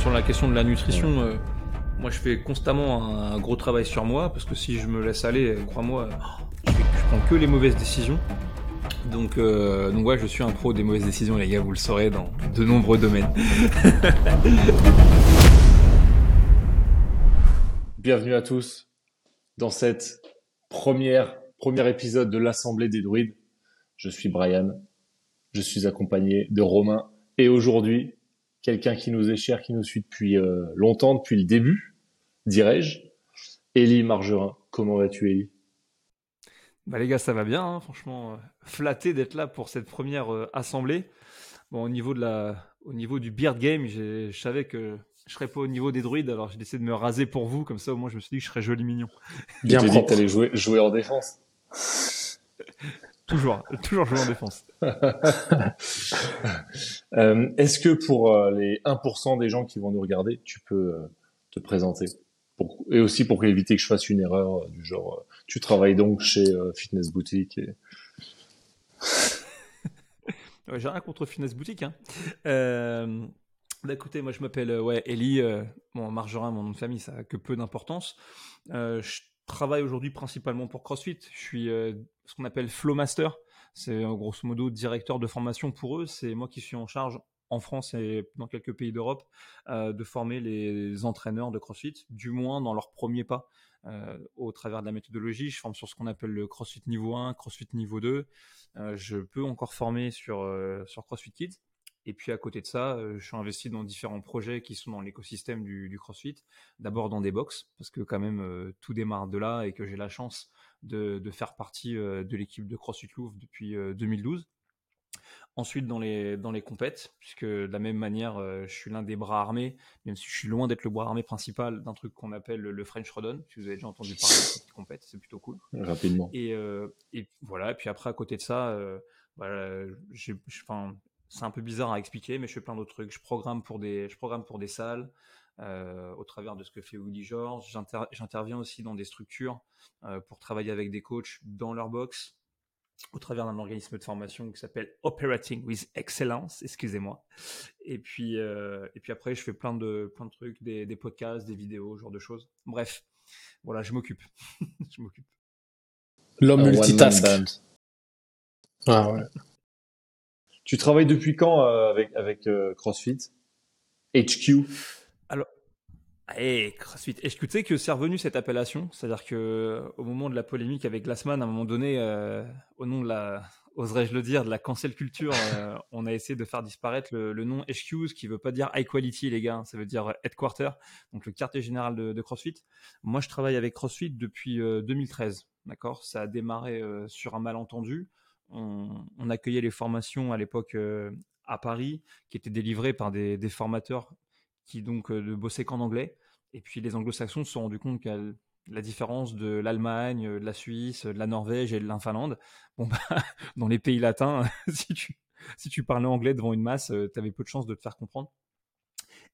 sur la question de la nutrition, euh, moi, je fais constamment un, gros travail sur moi parce que si je me laisse aller, crois-moi, je, prends que les mauvaises décisions. Donc, euh, ouais, je suis un pro des mauvaises décisions, les gars, vous le saurez dans de nombreux domaines. Bienvenue à tous dans cette première premier épisode de l'Assemblée des druides. Je suis Brian, je suis accompagné de Romain et aujourd'hui quelqu'un qui nous est cher, qui nous suit depuis euh, longtemps, depuis le début, dirais-je. Élie Margerin, comment vas-tu Élie? Bah les gars, ça va bien, hein, franchement, euh, flatté d'être là pour cette première euh, assemblée. Bon, au niveau de la, au niveau du beard game, je savais que je serais pas au niveau des druides, alors j'ai décidé de me raser pour vous, comme ça au moins je me suis dit que je serais joli mignon. Bien tu dit que t'allais jouer, jouer en défense. toujours, toujours jouer en défense. Euh, est-ce que pour euh, les 1% des gens qui vont nous regarder, tu peux euh, te présenter Et aussi pour éviter que je fasse une erreur du genre, tu travailles donc chez Fitness Boutique et... J'ai rien contre Fitness Boutique. Hein. Bah, écoutez, moi je m'appelle ouais, Ellie, bon, Margerin, mon nom de famille, ça a que peu d'importance. je travaille aujourd'hui principalement pour CrossFit. Je suis ce qu'on appelle Flowmaster. C'est grosso modo directeur de formation pour eux. C'est moi qui suis en charge en France et dans quelques pays d'Europe euh, de former les entraîneurs de CrossFit, du moins dans leur premier pas euh, au travers de la méthodologie. Je forme sur ce qu'on appelle le CrossFit niveau 1, CrossFit niveau 2. Euh, je peux encore former sur, sur CrossFit Kids. Et puis à côté de ça, je suis investi dans différents projets qui sont dans l'écosystème du, du, CrossFit. D'abord dans des box, parce que quand même tout démarre de là et que j'ai la chance de, faire partie euh, de l'équipe de CrossFit Louvre depuis 2012. Euh, Ensuite, dans les, dans les compètes, puisque de la même manière, euh, je suis l'un des bras armés, même si je suis loin d'être le bras armé principal d'un truc qu'on appelle le French Rodon, si vous avez déjà entendu parler de cette compète, c'est plutôt cool. Rapidement. Et, et, voilà, et puis après, à côté de ça, bah, c'est un peu bizarre à expliquer, mais je fais plein d'autres trucs. Je programme pour des, je programme pour des salles, euh, au travers de ce que fait Willy George. J'interviens aussi dans des structures euh, pour travailler avec des coachs dans leur box au travers d'un organisme de formation qui s'appelle Operating with Excellence, excusez-moi. Et puis, euh, et puis après, je fais plein de, plein de trucs, des, des podcasts, des vidéos, ce genre de choses. Bref, voilà, je m'occupe. je m'occupe. L'homme multitask. Ah ouais. Tu travailles depuis quand avec, avec CrossFit? HQ et CrossFit. Et tu sais que c'est revenu cette appellation, c'est-à-dire que au moment de la polémique avec Glassman, à un moment donné, euh, au nom de la, oserais-je le dire, de la cancel culture, euh, on a essayé de faire disparaître le, nom HQ, ce qui veut pas dire high quality, les gars, ça veut dire headquarter, donc le quartier général de, CrossFit. Moi, je travaille avec CrossFit depuis 2013, euh, d'accord? Ça a démarré sur un malentendu. On, on, accueillait les formations à l'époque à Paris, qui étaient délivrées par des, des formateurs qui donc ne euh, bossaient qu'en anglais. Et puis les anglo-saxons se sont rendus compte que la différence de l'Allemagne, de la Suisse, de la Norvège et de l'Infinlande, bon bah, dans les pays latins, si tu, si tu parlais anglais devant une masse, euh, tu avais peu de chances de te faire comprendre.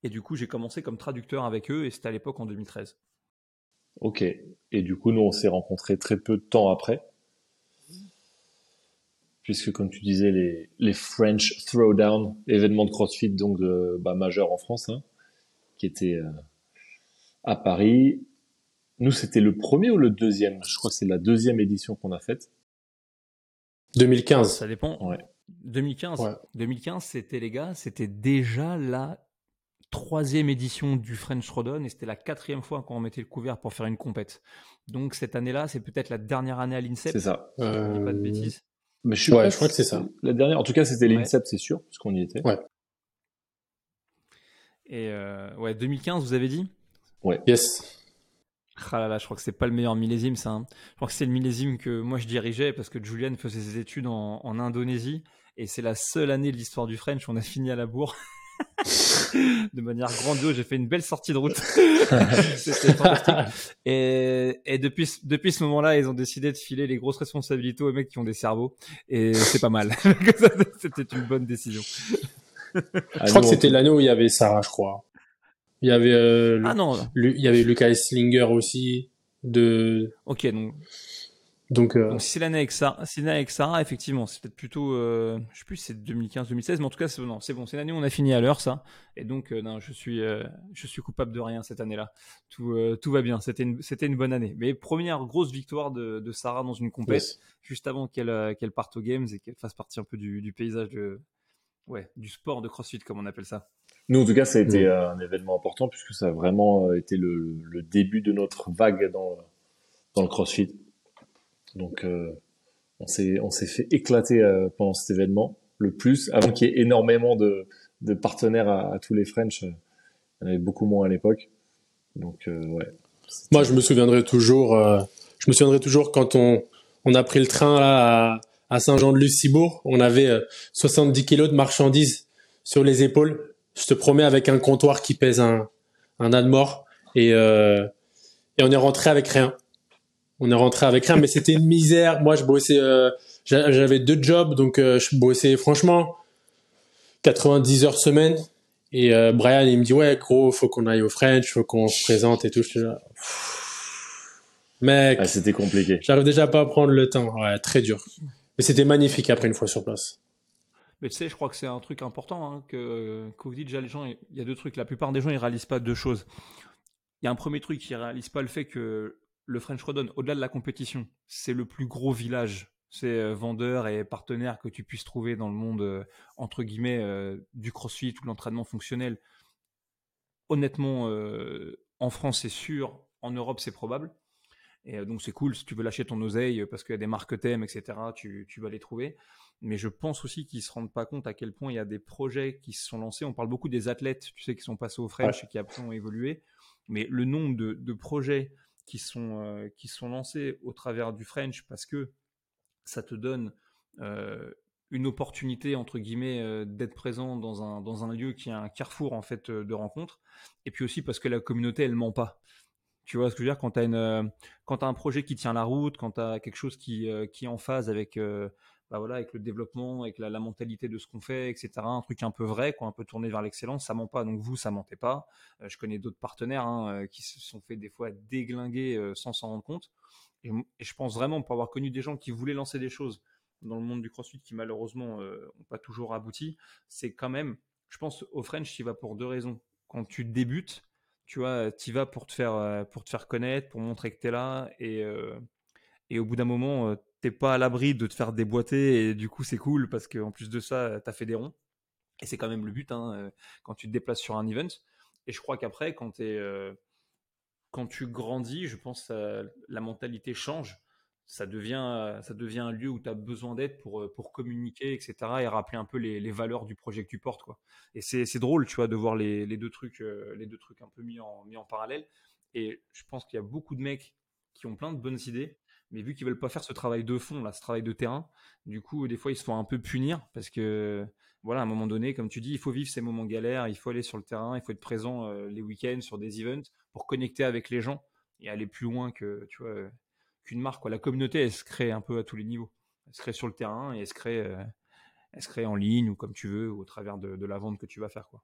Et du coup, j'ai commencé comme traducteur avec eux, et c'était à l'époque en 2013. Ok. Et du coup, nous, on s'est rencontrés très peu de temps après. Puisque, comme tu disais, les, les French Throwdown, événements de CrossFit, donc bah, majeur en France, hein, qui était euh, à Paris. Nous, c'était le premier ou le deuxième? Je crois que c'est la deuxième édition qu'on a faite. 2015. Ça dépend. 2015. 2015, c'était les gars, c'était déjà la troisième édition du French Rodon et c'était la quatrième fois qu'on mettait le couvert pour faire une compète. Donc cette année-là, c'est peut-être la dernière année à l'INSEP. C'est ça. pas de bêtises. Mais je, je crois que c'est ça. La dernière, en tout cas, c'était l'INSEP, c'est sûr, puisqu'on y était. Ouais. Et euh, ouais, 2015, vous avez dit? Ouais. Yes. Ah là là, je crois que c'est pas le meilleur millésime, ça. Hein. Je crois que c'est le millésime que moi je dirigeais parce que Julian faisait ses études en, en Indonésie et c'est la seule année de l'histoire du French où on a fini à la bourre. de manière grandiose, j'ai fait une belle sortie de route. C'était fantastique. Et, et, depuis, depuis ce moment-là, ils ont décidé de filer les grosses responsabilités aux mecs qui ont des cerveaux. Et c'est pas mal. C'était une bonne décision je crois que c'était l'année où il y avait Sarah, je crois. Il y avait, euh, ah non. il y avait Lucas Slinger aussi. De... Ok, donc. Donc, Donc si c'est l'année avec Sarah, c'est l'année avec Sarah, effectivement, c'est peut-être plutôt, euh, je sais plus, si c'est 2015-2016, mais en tout cas, c'est non, c'est bon, c'est l'année où on a fini à l'heure, ça. Et donc, non, je suis, je suis coupable de rien cette année-là. Tout, tout va bien. C'était une, c'était une bonne année. Mais première grosse victoire de, de Sarah dans une compète, juste avant qu'elle, qu'elle parte aux games et qu'elle fasse partie un peu du, du paysage de, ouais, du sport de CrossFit, comme on appelle ça. Nous, en tout cas, ça a été un événement important puisque ça a vraiment été le, le début de notre vague dans, dans le CrossFit. Donc, euh, on s'est on s'est fait éclater euh, pendant cet événement le plus, avant qu'il y ait énormément de, de partenaires à, à, tous les French. Il y en avait beaucoup moins à l'époque. Donc, euh, ouais. Moi, je me souviendrai toujours. Euh, je me souviendrai toujours quand on on a pris le train là à, à Saint-Jean-de-Luz-Cibourg. On avait 70 kilos de marchandises sur les épaules. Je te promets, avec un comptoir qui pèse un un âne mort. Et, et on est rentré avec rien on est rentré avec rien, mais c'était une misère. Moi, je bossais, euh, j'avais deux jobs, donc euh, je bossais franchement 90 heures semaine. Et euh, Brian, il me dit ouais, gros, faut qu'on aille au French, faut qu'on se présente et tout. Je là, mec, ah, c'était compliqué. J'arrive déjà pas à prendre le temps. Ouais, très dur. Mais c'était magnifique après une fois sur place. Mais tu sais, je crois que c'est un truc important hein, que, que vous dites déjà les gens. Il y a deux trucs. La plupart des gens ils réalisent pas deux choses. Il y a un premier truc, ils réalisent pas le fait que le French Rodon, au-delà de la compétition, c'est le plus gros village. C'est euh, vendeurs et partenaires que tu puisses trouver dans le monde, euh, entre guillemets, euh, du crossfit ou l'entraînement fonctionnel. Honnêtement, en France, c'est sûr. En Europe, c'est probable. Et donc, c'est cool. Si tu veux lâcher ton oseille parce qu'il y a des marques que t'aimes, etc., tu, vas les trouver. Mais je pense aussi qu'ils se rendent pas compte à quel point il y a des projets qui se sont lancés. On parle beaucoup des athlètes, tu sais, qui sont passés au French et qui après ont évolué. Mais le nombre de projets qui sont, euh, qui sont lancés au travers du French parce que ça te donne euh, une opportunité entre guillemets euh, d'être présent dans un, dans un lieu qui est un carrefour en fait de rencontres et puis aussi parce que la communauté elle ment pas tu vois ce que je veux dire? Quand tu as, as, un projet qui tient la route quand tu as quelque chose qui, qui est en phase avec bah voilà, avec le développement, avec la, mentalité de ce qu'on fait, etc. Un truc un peu vrai, un peu tourné vers l'excellence, ça ment pas. Donc vous, ça mentait pas. Euh, je connais d'autres partenaires hein, euh, qui se sont fait des fois déglinguer euh, sans s'en rendre compte. Et, je pense vraiment, pour avoir connu des gens qui voulaient lancer des choses dans le monde du CrossFit qui malheureusement n'ont pas toujours abouti, c'est quand même, je pense, au French, tu vas pour deux raisons. Quand tu débutes, tu vois, vas pour te faire connaître, pour montrer que tu es là et et au bout d'un moment t'es pas à l'abri de te faire déboîter et du coup c'est cool parce qu'en plus de ça t'as fait des ronds et c'est quand même le but hein, quand tu te déplaces sur un event et je crois qu'après quand quand tu grandis je pense que la mentalité change ça devient ça devient un lieu où tu as besoin d'être pour euh, pour communiquer etc et rappeler un peu les, les, valeurs du projet que tu portes quoi. Et c'est drôle tu vois de voir les, les deux trucs les deux trucs un peu mis en mis en parallèle. Et je pense qu'il y a beaucoup de mecs qui ont plein de bonnes idées mais vu qu'ils veulent pas faire ce travail de fond, là, ce travail de terrain, du coup, des fois, ils se font un peu punir parce que, voilà, à un moment donné, comme tu dis, il faut vivre ces moments galères, il faut aller sur le terrain, il faut être présent euh, les week-ends sur des events pour connecter avec les gens et aller plus loin que, tu vois, qu'une marque. Quoi. La communauté, elle se crée un peu à tous les niveaux. Elle se crée sur le terrain et elle se crée, euh, elle se crée en ligne ou comme tu veux, au travers de, la vente que tu vas faire, quoi.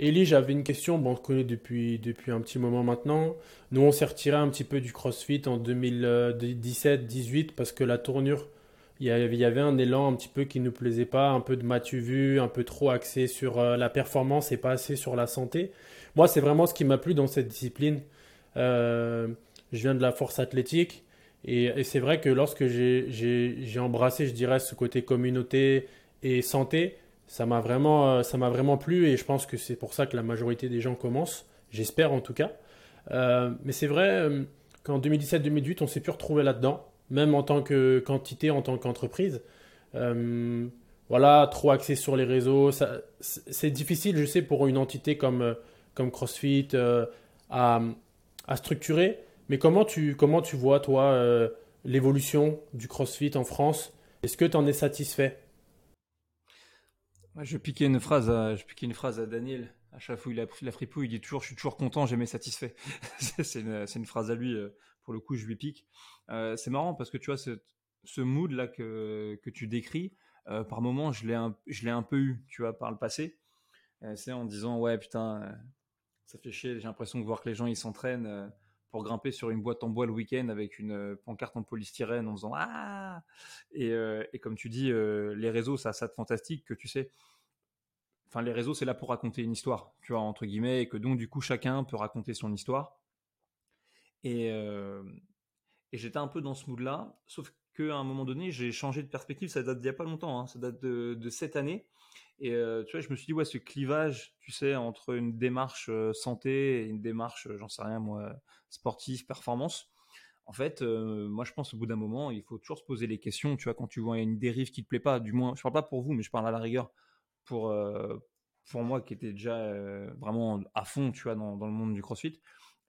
Elie, j'avais une question. Bon, on te connaît depuis, depuis un petit moment maintenant. Nous, on s'est retiré un petit peu du CrossFit en 2017-18 parce que la tournure, il y, avait, il y avait un élan un petit peu qui ne nous plaisait pas, un peu de matu vu, un peu trop axé sur euh, la performance et pas assez sur la santé. Moi, c'est vraiment ce qui m'a plu dans cette discipline. Euh, je viens de la force athlétique et, c'est vrai que lorsque j'ai embrassé, je dirais, ce côté communauté et santé, ça m'a vraiment, euh, vraiment plu et je pense que c'est pour ça que la majorité des gens commencent. J'espère en tout cas. Euh, mais c'est vrai euh, qu'en 2017-2018, on s'est pu retrouver là-dedans, même en tant que quantité, en tant qu'entreprise. voilà, trop axé sur les réseaux. C'est difficile, je sais, pour une entité comme, comme CrossFit à, structurer. Mais comment tu, comment tu vois, toi, l'évolution du CrossFit en France? Est-ce que tu en es satisfait? Je piquais une phrase à, je piquais une phrase à Daniel. À chaque fois il a pris la fripouille, il dit toujours, je suis toujours content, jamais satisfait. c'est une, une, phrase à lui. Euh, pour le coup, je lui pique. Euh, c'est marrant parce que tu vois ce, ce mood là que, que tu décris, euh, par moment, je l'ai un, je l'ai un peu eu, tu vois, par le passé. c'est en disant ouais putain, ça fait chier. J'ai l'impression de voir que les gens ils s'entraînent pour grimper sur une boîte en bois le week-end avec une pancarte en polystyrène en faisant ah! Et, et comme tu dis les réseaux ça ça de fantastique que tu sais. Enfin les réseaux c'est là pour raconter une histoire tu vois entre guillemets et que donc du coup chacun peut raconter son histoire. Et, et j'étais un peu dans ce mood là sauf qu'à un moment donné j'ai changé de perspective. Ça date d'il y a pas longtemps hein, ça date de, de cette année et tu vois je me suis dit ouais ce clivage tu sais entre une démarche santé et une démarche j'en sais rien moi sportive performance en fait, moi je pense au bout d'un moment, il faut toujours se poser les questions. Tu vois, quand tu vois une dérive qui te plaît pas, du moins, je parle pas pour vous, mais je parle à la rigueur pour, euh, pour moi qui était déjà euh, vraiment à fond, tu vois, dans, dans, le monde du CrossFit.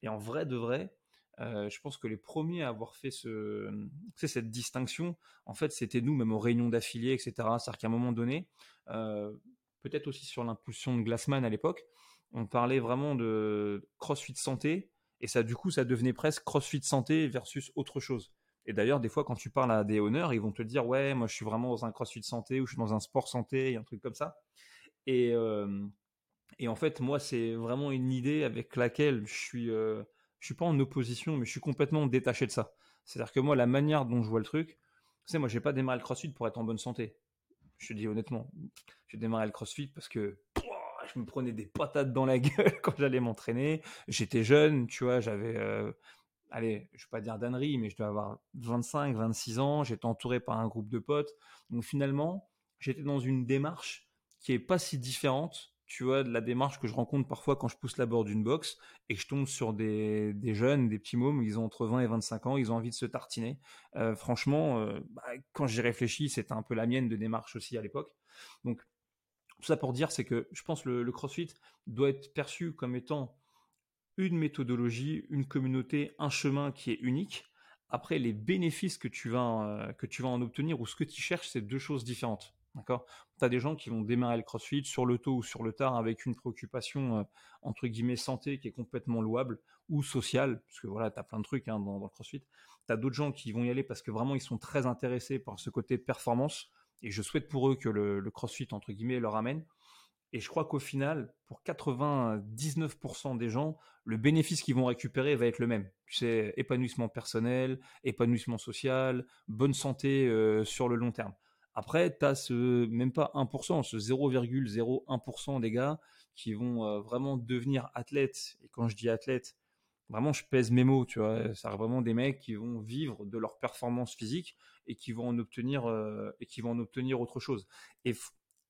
Et en vrai de vrai, euh, je pense que les premiers à avoir fait ce, cette distinction, en fait, c'était nous, même aux réunions d'affiliés, etc. C'est-à-dire qu'à un moment donné, peut-être aussi sur l'impulsion de Glassman à l'époque, on parlait vraiment de CrossFit santé, et ça, du coup, ça devenait presque CrossFit santé versus autre chose. Et d'ailleurs, des fois, quand tu parles à des honneurs, ils vont te dire Ouais, moi, je suis vraiment dans un crossfit santé ou je suis dans un sport santé, un truc comme ça. Et, euh, et en fait, moi, c'est vraiment une idée avec laquelle je suis, euh, je suis pas en opposition, mais je suis complètement détaché de ça. C'est-à-dire que moi, la manière dont je vois le truc, sais, moi, j'ai pas démarré le crossfit pour être en bonne santé. Je te dis honnêtement, j'ai démarré le crossfit parce que je me prenais des patates dans la gueule quand j'allais m'entraîner. J'étais jeune, tu vois, j'avais euh, allez, je vais pas dire d'annerie, mais je dois avoir 25, 26 ans, j'étais entouré par un groupe de potes. Donc finalement, j'étais dans une démarche qui est pas si différente, tu vois, de la démarche que je rencontre parfois quand je pousse la bord d'une box et je tombe sur des, jeunes, des petits mômes, ils ont entre 20 et 25 ans, ils ont envie de se tartiner. Euh, franchement, euh, bah, quand j'y réfléchis, c'était un peu la mienne de démarche aussi à l'époque. Donc, tout ça pour dire, c'est que je pense que le CrossFit doit être perçu comme étant une méthodologie, une communauté, un chemin qui est unique. Après, les bénéfices que tu vas, euh, que tu vas en obtenir ou ce que tu cherches, c'est deux choses différentes. D'accord? Tu as des gens qui vont démarrer le crossfit sur le tôt ou sur le tard avec une préoccupation, euh, entre guillemets, santé qui est complètement louable ou sociale, parce que voilà, tu as plein de trucs hein, dans, le crossfit. Tu as d'autres gens qui vont y aller parce que vraiment ils sont très intéressés par ce côté performance et je souhaite pour eux que le, crossfit, entre guillemets, leur amène. Et je crois qu'au final, pour 99% des gens, le bénéfice qu'ils vont récupérer va être le même. Tu sais, épanouissement personnel, épanouissement social, bonne santé euh, sur le long terme. Après, tu as ce, même pas 1%, ce 0,01% des gars qui vont euh, vraiment devenir athlètes. Et quand je dis athlète, vraiment, je pèse mes mots, tu vois. C'est vraiment des mecs qui vont vivre de leur performance physique et qui vont en obtenir, euh, et qui vont en obtenir autre chose. Et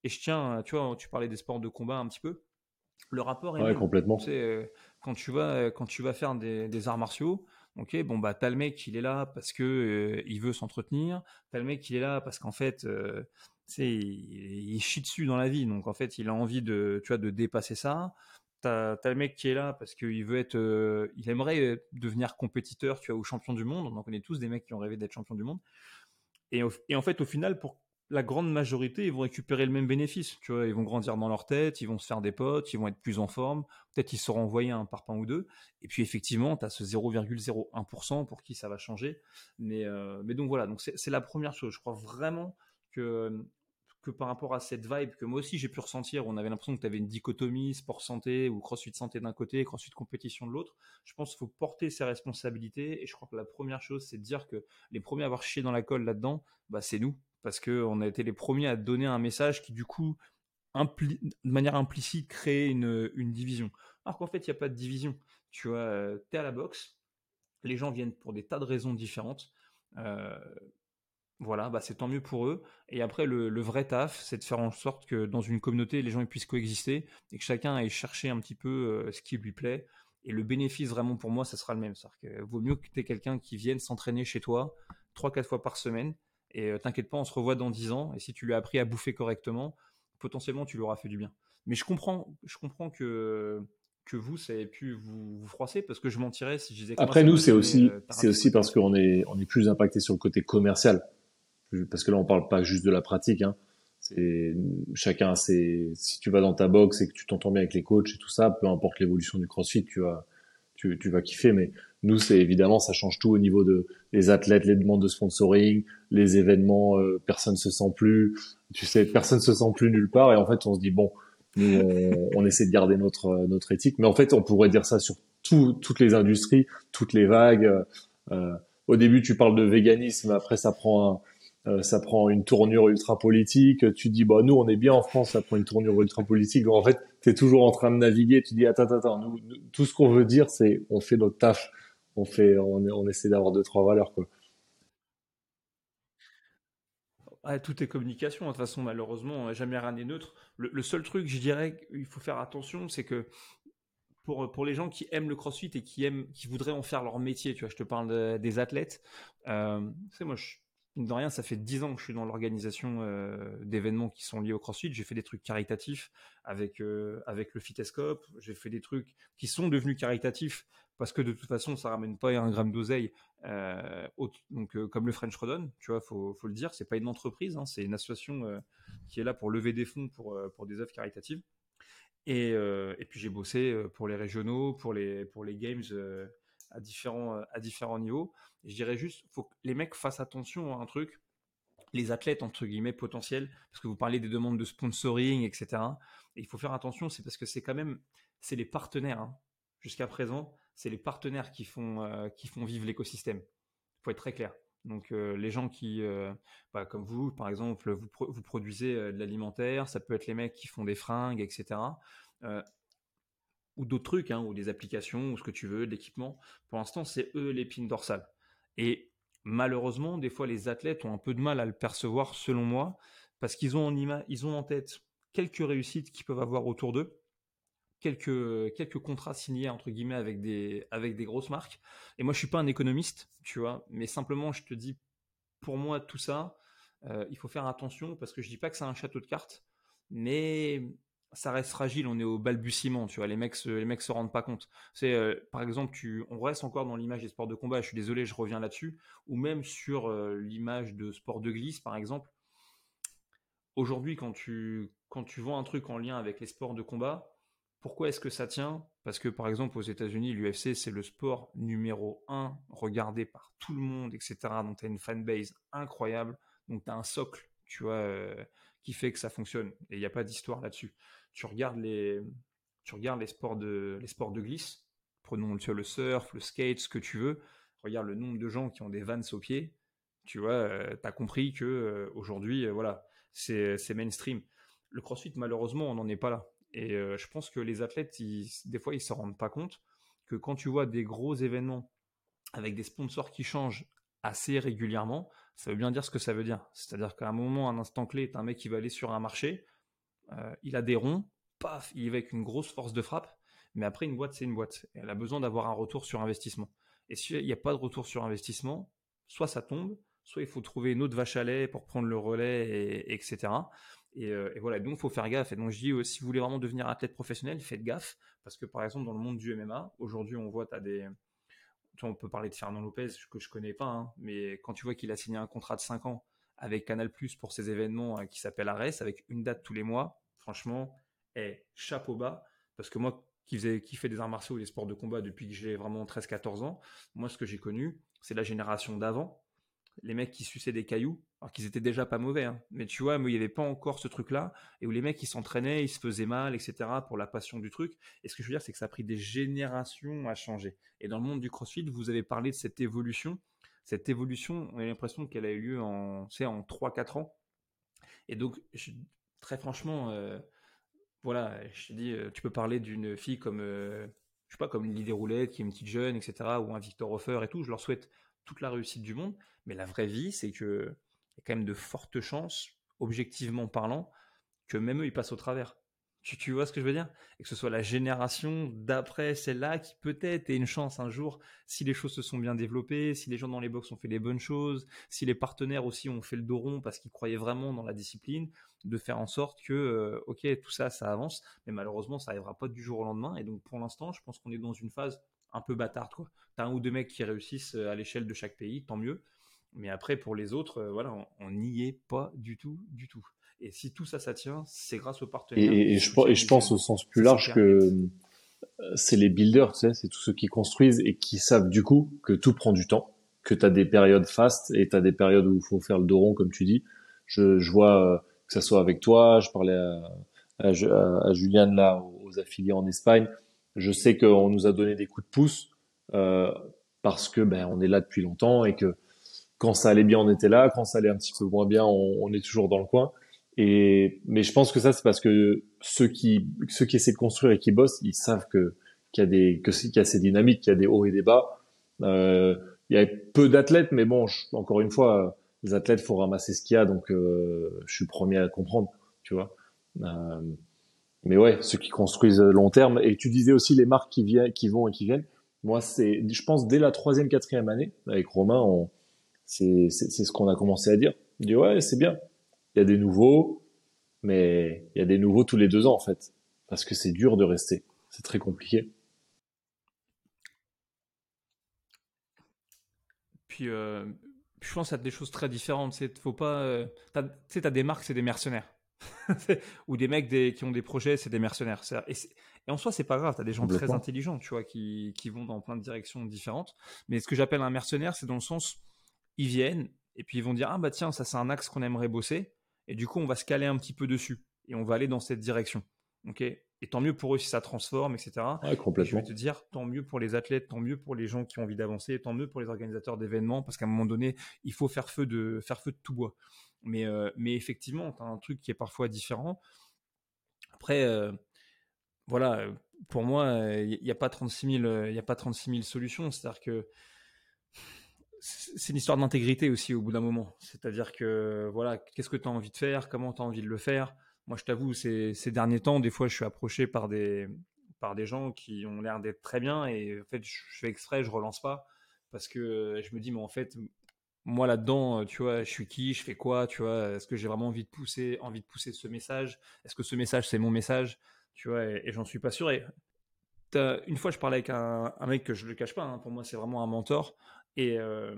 et je tiens, tu vois, tu parlais des sports de combat un petit peu. Le rapport est ouais, complètement. Tu euh, quand tu vas quand tu vas faire des, arts martiaux, ok, bon bah t'as le mec il est là parce que euh, il veut s'entretenir, t'as le mec il est là parce qu'en fait, euh, il, chie dessus dans la vie, donc en fait il a envie de, tu vois, de dépasser ça. T'as as le mec qui est là parce qu'il veut être, euh, il aimerait devenir compétiteur, tu vois, ou champion du monde. On en connaît tous des mecs qui ont rêvé d'être champion du monde. Et, et en fait, au final, pour la grande majorité, ils vont récupérer le même bénéfice. Ils vont grandir dans leur tête, ils vont se faire des potes, ils vont être plus en forme. Peut-être ils seront envoyés un parpaing ou deux. Et puis effectivement, tu as ce 0,01% pour qui ça va changer. Mais, euh, donc voilà, donc c'est la première chose. Je crois vraiment que, que par rapport à cette vibe que moi aussi j'ai pu ressentir, on avait l'impression que tu avais une dichotomie sport santé ou crossfit santé d'un côté, crossfit compétition de l'autre. Je pense qu'il faut porter ses responsabilités. Et je crois que la première chose, c'est de dire que les premiers à avoir chié dans la colle là-dedans, bah, c'est nous parce qu'on a été les premiers à donner un message qui, du coup, de manière implicite, créait une, division. Alors qu'en fait, il n'y a pas de division. Tu vois, euh, tu es à la boxe, les gens viennent pour des tas de raisons différentes. Euh, voilà, bah c'est tant mieux pour eux. Et après, le, vrai taf, c'est de faire en sorte que dans une communauté, les gens puissent coexister et que chacun aille chercher un petit peu euh, ce qui lui plaît. Et le bénéfice, vraiment, pour moi, ça sera le même. C'est-à-dire qu'il vaut mieux que tu aies quelqu'un qui vienne s'entraîner chez toi trois, quatre fois par semaine et t'inquiète pas, on se revoit dans 10 ans. Et si tu lui as appris à bouffer correctement, potentiellement, tu lui auras fait du bien. Mais je comprends, je comprends que que vous, ça ait pu vous, froisser parce que je mentirais si je disais. Après, nous, c'est aussi, euh, c'est aussi parce qu'on est, on est plus impacté sur le côté commercial. Parce que là, on parle pas juste de la pratique. Hein. C'est chacun, c'est si tu vas dans ta box et que tu t'entends bien avec les coachs et tout ça, peu importe l'évolution du CrossFit, tu vas, tu, tu vas kiffer. Mais nous, c'est évidemment, ça change tout au niveau de les athlètes, les demandes de sponsoring, les événements, euh, personne se sent plus, tu sais, personne se sent plus nulle part. Et en fait, on se dit bon, Nous, on, essaie de garder notre notre éthique. Mais en fait, on pourrait dire ça sur tout, toutes les industries, toutes les vagues. Euh, au début, tu parles de véganisme, après ça prend un, euh, ça prend une tournure ultra politique. Tu dis, bah nous, on est bien en France, ça prend une tournure ultra politique. En fait, tu es toujours en train de naviguer. Tu dis, attends, attends. Nous, tout ce qu'on veut dire, c'est on fait notre taf. On fait, on, essaie d'avoir deux trois valeurs, quoi. Ah, tout est communication. De toute façon, malheureusement, jamais rien n'est neutre. Le, seul truc, je dirais, il faut faire attention, c'est que pour, pour les gens qui aiment le CrossFit et qui aiment, qui voudraient en faire leur métier, tu vois, je te parle des athlètes. Euh, c'est moi, je, de rien, ça fait dix ans que je suis dans l'organisation euh, d'événements qui sont liés au CrossFit. J'ai fait des trucs caritatifs avec euh, avec le Fitescope. J'ai fait des trucs qui sont devenus caritatifs parce que de toute façon, ça ramène pas un gramme d'oseille. Euh, donc comme le French Rodon, tu vois, faut faut le dire, c'est pas une entreprise, hein, c'est une association qui est là pour lever des fonds pour pour des œuvres caritatives. Et, et puis j'ai bossé pour les régionaux, pour les pour les games à différents, euh, à différents niveaux. je dirais juste, faut que les mecs fassent attention à un truc, les athlètes entre guillemets potentiels, parce que vous parlez des demandes de sponsoring, etc. Et il faut faire attention, c'est parce que c'est quand même, c'est les partenaires. Hein. Jusqu'à présent, c'est les partenaires qui font, euh, qui font vivre l'écosystème. Il faut être très clair. Donc euh, les gens qui, bah, comme vous, par exemple, vous, vous produisez de l'alimentaire, ça peut être les mecs qui font des fringues, etc ou d'autres trucs, hein, ou des applications, ou ce que tu veux, de l'équipement. Pour l'instant, c'est eux l'épine dorsale. Et malheureusement, des fois, les athlètes ont un peu de mal à le percevoir, selon moi, parce qu'ils ont en, ils ont en tête quelques réussites qu'ils peuvent avoir autour d'eux, quelques, quelques contrats signés, entre guillemets, avec des, avec des grosses marques. Et moi, je suis pas un économiste, tu vois, mais simplement, je te dis, pour moi, tout ça, euh, il faut faire attention, parce que je dis pas que c'est un château de cartes, mais ça reste fragile, on est au balbutiement, tu vois, les mecs se, les mecs se rendent pas compte. C'est euh, par exemple, tu, on reste encore dans l'image des sports de combat, je suis désolé, je reviens là-dessus, ou même sur euh, l'image de sport de glisse, par exemple. Aujourd'hui, quand tu, quand tu vois un truc en lien avec les sports de combat, pourquoi est-ce que ça tient? Parce que par exemple, aux États-Unis, l'UFC, c'est le sport numéro un, regardé par tout le monde, etc. Donc, tu as une fanbase incroyable, donc tu as un socle, tu vois, euh, qui fait que ça fonctionne, et il n'y a pas d'histoire là-dessus tu regardes les, tu regardes les sports de, les sports de glisse. Prenons le surf, le skate, ce que tu veux. Regarde le nombre de gens qui ont des vannes au pied. Tu vois, euh, tu as compris que euh, aujourd'hui, euh, voilà, c'est mainstream. Le CrossFit, malheureusement, on n'en est pas là. Et je pense que les athlètes, des fois, ils se rendent pas compte que quand tu vois des gros événements avec des sponsors qui changent assez régulièrement, ça veut bien dire ce que ça veut dire. C'est-à-dire qu'à un moment, un instant clé, tu un mec qui va aller sur un marché, euh, il a des ronds, paf, il va avec une grosse force de frappe, mais après une boîte c'est une boîte. elle a besoin d'avoir un retour sur investissement. Et s'il n'y a pas de retour sur investissement, soit ça tombe, soit il faut trouver une autre vache à lait pour prendre le relais, etc. Euh, et, voilà, donc il faut faire gaffe. Et donc je dis, euh, si vous voulez vraiment devenir athlète professionnel, faites gaffe, parce que par exemple dans le monde du MMA, aujourd'hui on voit, as des... On peut parler de Fernand Lopez, que je connais pas, hein, mais quand tu vois qu'il a signé un contrat de 5 ans avec Canal Plus pour ses événements qui s'appelle Ares, avec une date tous les mois, franchement, est chapeau bas. Parce que moi, qui, faisais, des arts martiaux et des sports de combat depuis que j'ai vraiment 13-14 ans, moi, ce que j'ai connu, c'est la génération d'avant. Les mecs qui suçaient des cailloux, alors qu'ils étaient déjà pas mauvais, hein. mais tu vois, il n'y avait pas encore ce truc-là, et où les mecs, ils s'entraînaient, ils se faisaient mal, etc., pour la passion du truc. Et ce que je veux dire, c'est que ça a pris des générations à changer. Et dans le monde du crossfit, vous avez parlé de cette évolution. Cette évolution, on a l'impression qu'elle a eu lieu en, en 3-4 ans. Et donc, je, très franchement, euh, voilà, je te dis, euh, tu peux parler d'une fille comme, euh, je sais pas, comme Lydie Roulette, qui est une petite jeune, etc., ou un Victor Hofer et tout. Je leur souhaite toute la réussite du monde. Mais la vraie vie, c'est que y a quand même de fortes chances, objectivement parlant, que même eux, ils passent au travers. Tu, vois ce que je veux dire? Et que ce soit la génération d'après celle-là qui peut-être ait une chance un jour, si les choses se sont bien développées, si les gens dans les box ont fait les bonnes choses, si les partenaires aussi ont fait le dos rond parce qu'ils croyaient vraiment dans la discipline, de faire en sorte que, euh, ok, tout ça, ça avance, mais malheureusement, ça n'arrivera pas du jour au lendemain. Et donc, pour l'instant, je pense qu'on est dans une phase un peu bâtarde. Tu as un ou deux mecs qui réussissent euh, à l'échelle de chaque pays, tant mieux. Mais après, pour les autres, euh, voilà, on n'y est pas du tout, du tout. Et si tout ça, ça tient, c'est grâce aux partenaires. Et, et, je, et je pense au sens plus large que euh, c'est les builders, tu sais, c'est tous ceux qui construisent et qui savent du coup que tout prend du temps, que tu as des périodes fast et tu as des périodes où il faut faire le dos rond, comme tu dis. Je, je vois euh, que ça soit avec toi, je parlais à, à, Julian là, aux, affiliés en Espagne. Je sais qu'on nous a donné des coups de pouce euh, parce que ben on est là depuis longtemps et que quand ça allait bien, on était là. Quand ça allait un petit peu moins bien, on, on est toujours dans le coin. Et mais je pense que ça c'est parce que ceux qui ceux qui essaient de construire et qui bossent, ils savent que qu'il y a des que qu'il y a ces dynamiques, qu'il y a des hauts et des bas. Euh, il y a peu d'athlètes, mais bon, encore une fois, les athlètes faut ramasser ce qu'il y a, donc euh, je suis premier à comprendre, tu vois. Euh, mais ouais, ceux qui construisent long terme. Et tu disais aussi les marques qui viennent, qui vont et qui viennent. Moi, c'est, je pense, dès la troisième, quatrième année, avec Romain, on, c'est, c'est, c'est ce qu'on a commencé à dire. On dit ouais, c'est bien. Il y a des nouveaux, mais il y a des nouveaux tous les deux ans en fait, parce que c'est dur de rester. C'est très compliqué. Puis, euh, je pense a des choses très différentes. C'est, faut pas, euh, tu sais, t'as des marques, c'est des mercenaires. ou des mecs qui ont des projets, c'est des mercenaires. Et, et, en soi, c'est pas grave. Tu as des gens très intelligents, tu vois, qui, qui, vont dans plein de directions différentes. Mais ce que j'appelle un mercenaire, c'est dans le sens, ils viennent et puis ils vont dire ah bah tiens, ça c'est un axe qu'on aimerait bosser. Et du coup, on va se caler un petit peu dessus et on va aller dans cette direction. Ok? Et tant mieux pour eux si ça transforme, etc. Ouais, complètement. je vais te dire, tant mieux pour les athlètes, tant mieux pour les gens qui ont envie d'avancer, tant mieux pour les organisateurs d'événements, parce qu'à un moment donné, il faut faire feu de, faire feu de tout bois. Mais, euh, mais effectivement, tu as un truc qui est parfois différent. Après, euh, voilà, pour moi, il n'y a, pas 36 000, y a pas 36 000 solutions. C'est-à-dire que c'est une histoire d'intégrité aussi au bout d'un moment. C'est-à-dire que, voilà, qu'est-ce que tu as envie de faire, comment tu as envie de le faire? Moi, je t'avoue, ces, ces derniers temps, des fois, je suis approché par des, par des gens qui ont l'air d'être très bien et en fait, je fais exprès, je relance pas parce que je me dis, mais en fait, moi là-dedans, tu vois, je suis qui, je fais quoi, tu vois, est-ce que j'ai vraiment envie de pousser, envie de pousser ce message? Est-ce que ce message c'est mon message? Tu vois, et, j'en suis pas sûr. Et une fois, je parlais avec un, mec que je le cache pas, hein, pour moi c'est vraiment un mentor, et, euh,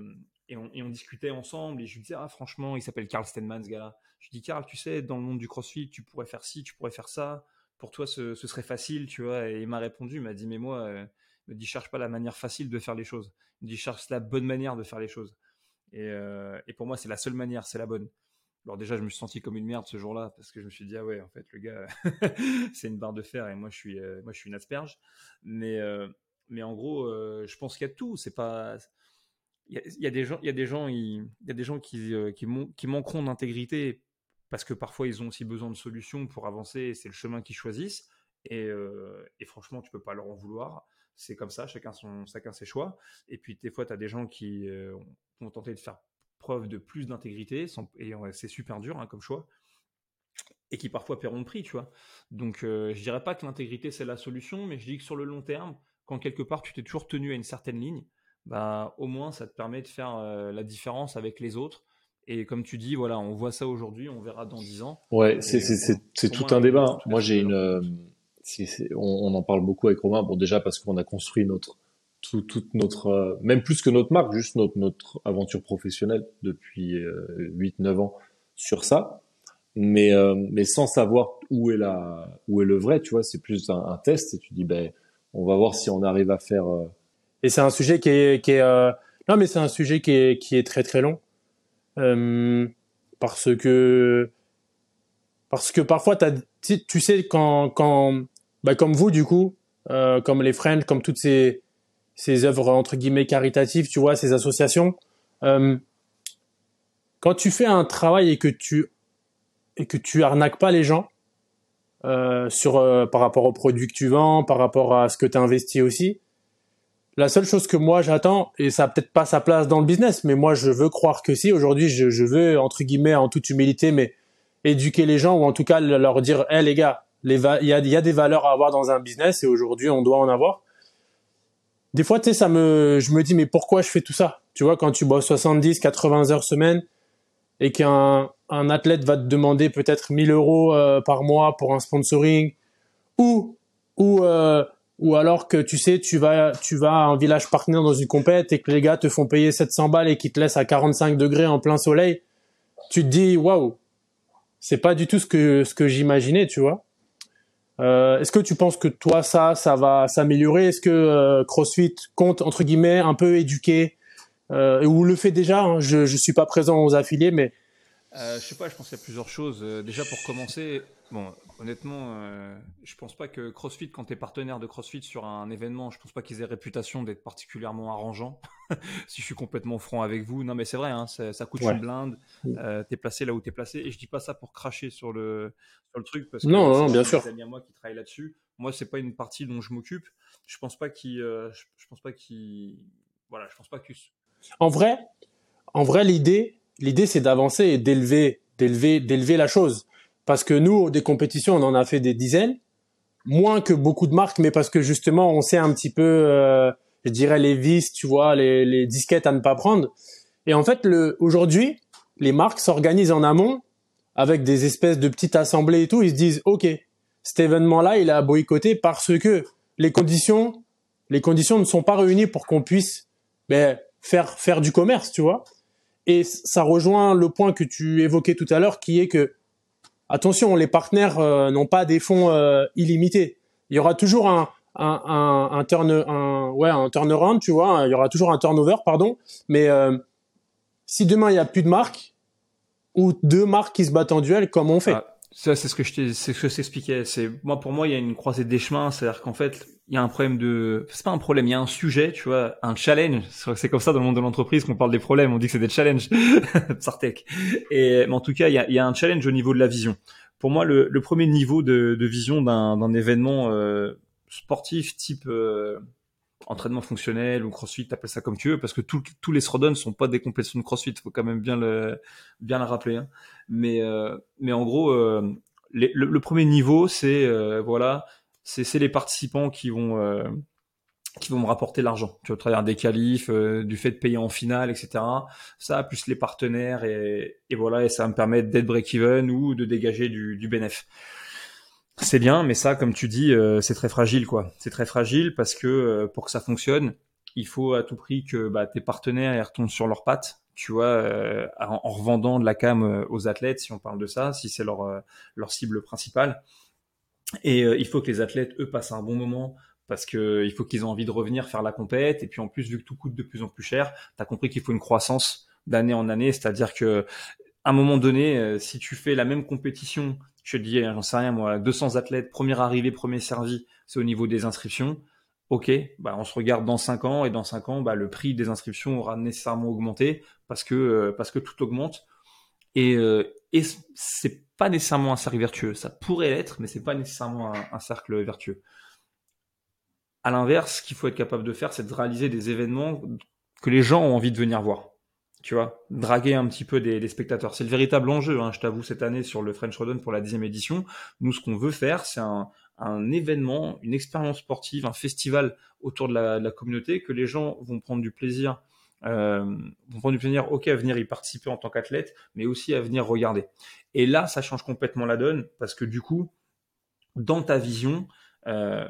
et, on, discutait ensemble, et je lui disais, ah franchement, il s'appelle Carl Stenman ce gars-là. Je lui dis, Carl, tu sais, dans le monde du CrossFit, tu pourrais faire ci, tu pourrais faire ça. Pour toi, ce, serait facile, tu vois. Et il m'a répondu, il m'a dit, mais moi, euh, il me dit, cherche pas la manière facile de faire les choses. Il me dit, cherche la bonne manière de faire les choses. Euh, et, pour moi, c'est la seule manière, c'est la bonne. Alors déjà, je me suis senti comme une merde ce jour-là parce que je me suis dit ah ouais, en fait, le gars, c'est une barre de fer et moi je suis, euh, moi je suis une asperge. Mais mais en gros, je pense qu'il y a tout. C'est pas, il y, a, des gens, il y a des gens, gens qui manqueront d'intégrité parce que parfois ils ont aussi besoin de solutions pour avancer. C'est le chemin qu'ils choisissent. Et, et, franchement, tu peux pas leur en vouloir. C'est comme ça, chacun son, chacun ses choix. Et puis des fois, tu as des gens qui vont tenter de faire preuve de plus d'intégrité, et c'est super dur hein, comme choix, et qui parfois paieront le prix, tu vois. Donc euh, je dirais pas que l'intégrité c'est la solution, mais je dis que sur le long terme, quand quelque part tu t'es toujours tenu à une certaine ligne, bah au moins ça te permet de faire euh, la différence avec les autres. Et comme tu dis, voilà, on voit ça aujourd'hui, on verra dans 10 ans. Ouais, c'est tout un débat. Moi, j'ai une. Euh, on, on, en parle beaucoup avec Romain. Bon, déjà parce qu'on a construit notre tout, toute notre, euh, même plus que notre marque, juste notre, notre aventure professionnelle depuis euh, 8-9 ans sur ça. Mais, euh, mais sans savoir où est la, où est le vrai, tu vois, c'est plus un, un, test et tu dis, ben, on va voir si on arrive à faire. Euh, et c'est un sujet qui est, qui est non, mais c'est un sujet qui est, qui est très très long. parce que, parce que parfois, as, tu sais, quand, quand, bah, comme vous, du coup, comme les French, comme toutes ces, ces œuvres entre guillemets caritatives, tu vois, ces associations. Euh, quand tu fais un travail et que tu et que tu arnaques pas les gens euh, sur euh, par rapport aux produits que tu vends, par rapport à ce que tu as investi aussi. La seule chose que moi j'attends, et ça n'a peut-être pas sa place dans le business, mais moi je veux croire que si, aujourd'hui je, je, veux, entre guillemets, en toute humilité, mais éduquer les gens, ou en tout cas leur dire, hé les gars, il y, a, y a des valeurs à avoir dans un business, et aujourd'hui on doit en avoir des fois, tu sais, ça me, je me dis, mais pourquoi je fais tout ça? Tu vois, quand tu bosses 70, 80 heures semaine et qu'un un athlète va te demander peut-être 1000 euros euh, par mois pour un sponsoring ou, ou, euh, ou alors que tu sais, tu vas, tu vas à un village partenaire dans une compète et que les gars te font payer 700 balles et qu'ils te laissent à 45 degrés en plein soleil, tu te dis, waouh, c'est pas du tout ce que, ce que j'imaginais, tu vois. Euh, est-ce que tu penses que toi, ça, ça va s'améliorer? Est-ce que euh, CrossFit compte, entre guillemets, un peu éduquer? Euh, Ou le fait déjà hein? Je ne suis pas présent aux affiliés, mais... je sais pas, je pense qu'il y a plusieurs choses. déjà, pour commencer, Bon, honnêtement, euh, je pense pas que CrossFit, quand tu es partenaire de CrossFit sur un événement, je pense pas qu'ils aient réputation d'être particulièrement arrangeants. si je suis complètement franc avec vous. Non, mais c'est vrai, hein, ça, ça, coûte une blinde. Euh, tu es placé là où tu es placé. Et je dis pas ça pour cracher sur le, sur le truc. Parce que non, non, bien sûr. amis à moi qui travaillent là-dessus. Moi, c'est pas une partie dont je m'occupe. Je pense pas qu'il. Euh, je, pense pas qu'il. Voilà, je pense pas que. En vrai, en vrai, l'idée, l'idée, c'est d'avancer et d'élever, d'élever, d'élever la chose. Parce que nous, des compétitions, on en a fait des dizaines, moins que beaucoup de marques, mais parce que justement, on sait un petit peu, euh, je dirais, les vis, tu vois, les, disquettes à ne pas prendre. Et en fait, aujourd'hui, les marques s'organisent en amont avec des espèces de petites assemblées et tout. Ils se disent, OK, cet événement-là, il a boycotté parce que les conditions, les conditions ne sont pas réunies pour qu'on puisse ben, faire, faire du commerce, tu vois. Et ça rejoint le point que tu évoquais tout à l'heure, qui est que attention, les partenaires euh, n'ont pas des fonds euh, illimités. Il y aura toujours un, un, turn, un, ouais, un turnaround, tu vois. Il y aura toujours un turnover, pardon. Mais euh, si demain il n'y a plus de marques ou deux marques qui se battent en duel, comment on fait? Ah, Ça, c'est ce que je c'est ce que s'expliquait. C'est moi pour moi, il y a une croisée des chemins. C'est-à-dire qu'en fait, il y a un problème de, c'est pas un problème, il y a un sujet, tu vois, un challenge. C'est comme ça dans le monde de l'entreprise qu'on parle des problèmes, on dit que c'est des challenges, Sartek. Et mais en tout cas, il y a, il y a un challenge au niveau de la vision. Pour moi, le, le premier niveau de, de vision d'un événement euh, sportif type euh, entraînement fonctionnel ou CrossFit, t'appelles ça comme tu veux, parce que tous les ne sont pas des compétitions de CrossFit, faut quand même bien le bien le rappeler. Hein. Mais euh, mais en gros, euh, le, le, premier niveau, c'est voilà c'est les participants qui vont euh, qui vont me rapporter l'argent. Tu vois, au travers des qualifs, euh, du fait de payer en finale, etc. Ça, plus les partenaires et, et voilà, et ça va me permettre d'être break-even ou de dégager du, du bénéfice. C'est bien, mais ça, comme tu dis, euh, c'est très fragile, quoi. C'est très fragile parce que pour que ça fonctionne, il faut à tout prix que bah, tes partenaires ils retombent sur leurs pattes. Tu vois, en, en, revendant de la cam aux athlètes, si on parle de ça, si c'est leur leur cible principale et euh, il faut que les athlètes, eux, passent un bon moment parce que euh, il faut qu'ils aient envie de revenir faire la compète. Et puis en plus, vu que tout coûte de plus en plus cher, tu as compris qu'il faut une croissance d'année en année. C'est-à-dire que à un moment donné, euh, si tu fais la même compétition, je te dis, j'en sais rien moi, 200 athlètes, premier arrivé, premier servi, c'est au niveau des inscriptions. Ok, bah on se regarde dans 5 ans et dans 5 ans, bah, le prix des inscriptions aura nécessairement augmenté parce que parce que tout augmente. Et, et c'est pas nécessairement un cercle vertueux. Ça pourrait l'être, mais c'est pas nécessairement un, cercle vertueux. À l'inverse, ce qu'il faut être capable de faire, c'est de réaliser des événements que les gens ont envie de venir voir. Tu vois, draguer un petit peu des, spectateurs. C'est le véritable enjeu, hein, je t'avoue, cette année sur le French Rodon pour la dixième édition. Nous, ce qu'on veut faire, c'est un, événement, une expérience sportive, un festival autour de la, de la, communauté que les gens vont prendre du plaisir euh, vont prendre du plaisir, ok, à venir y participer en tant qu'athlète, mais aussi à venir regarder. Et là, ça change complètement la donne parce que du coup, dans ta vision, euh,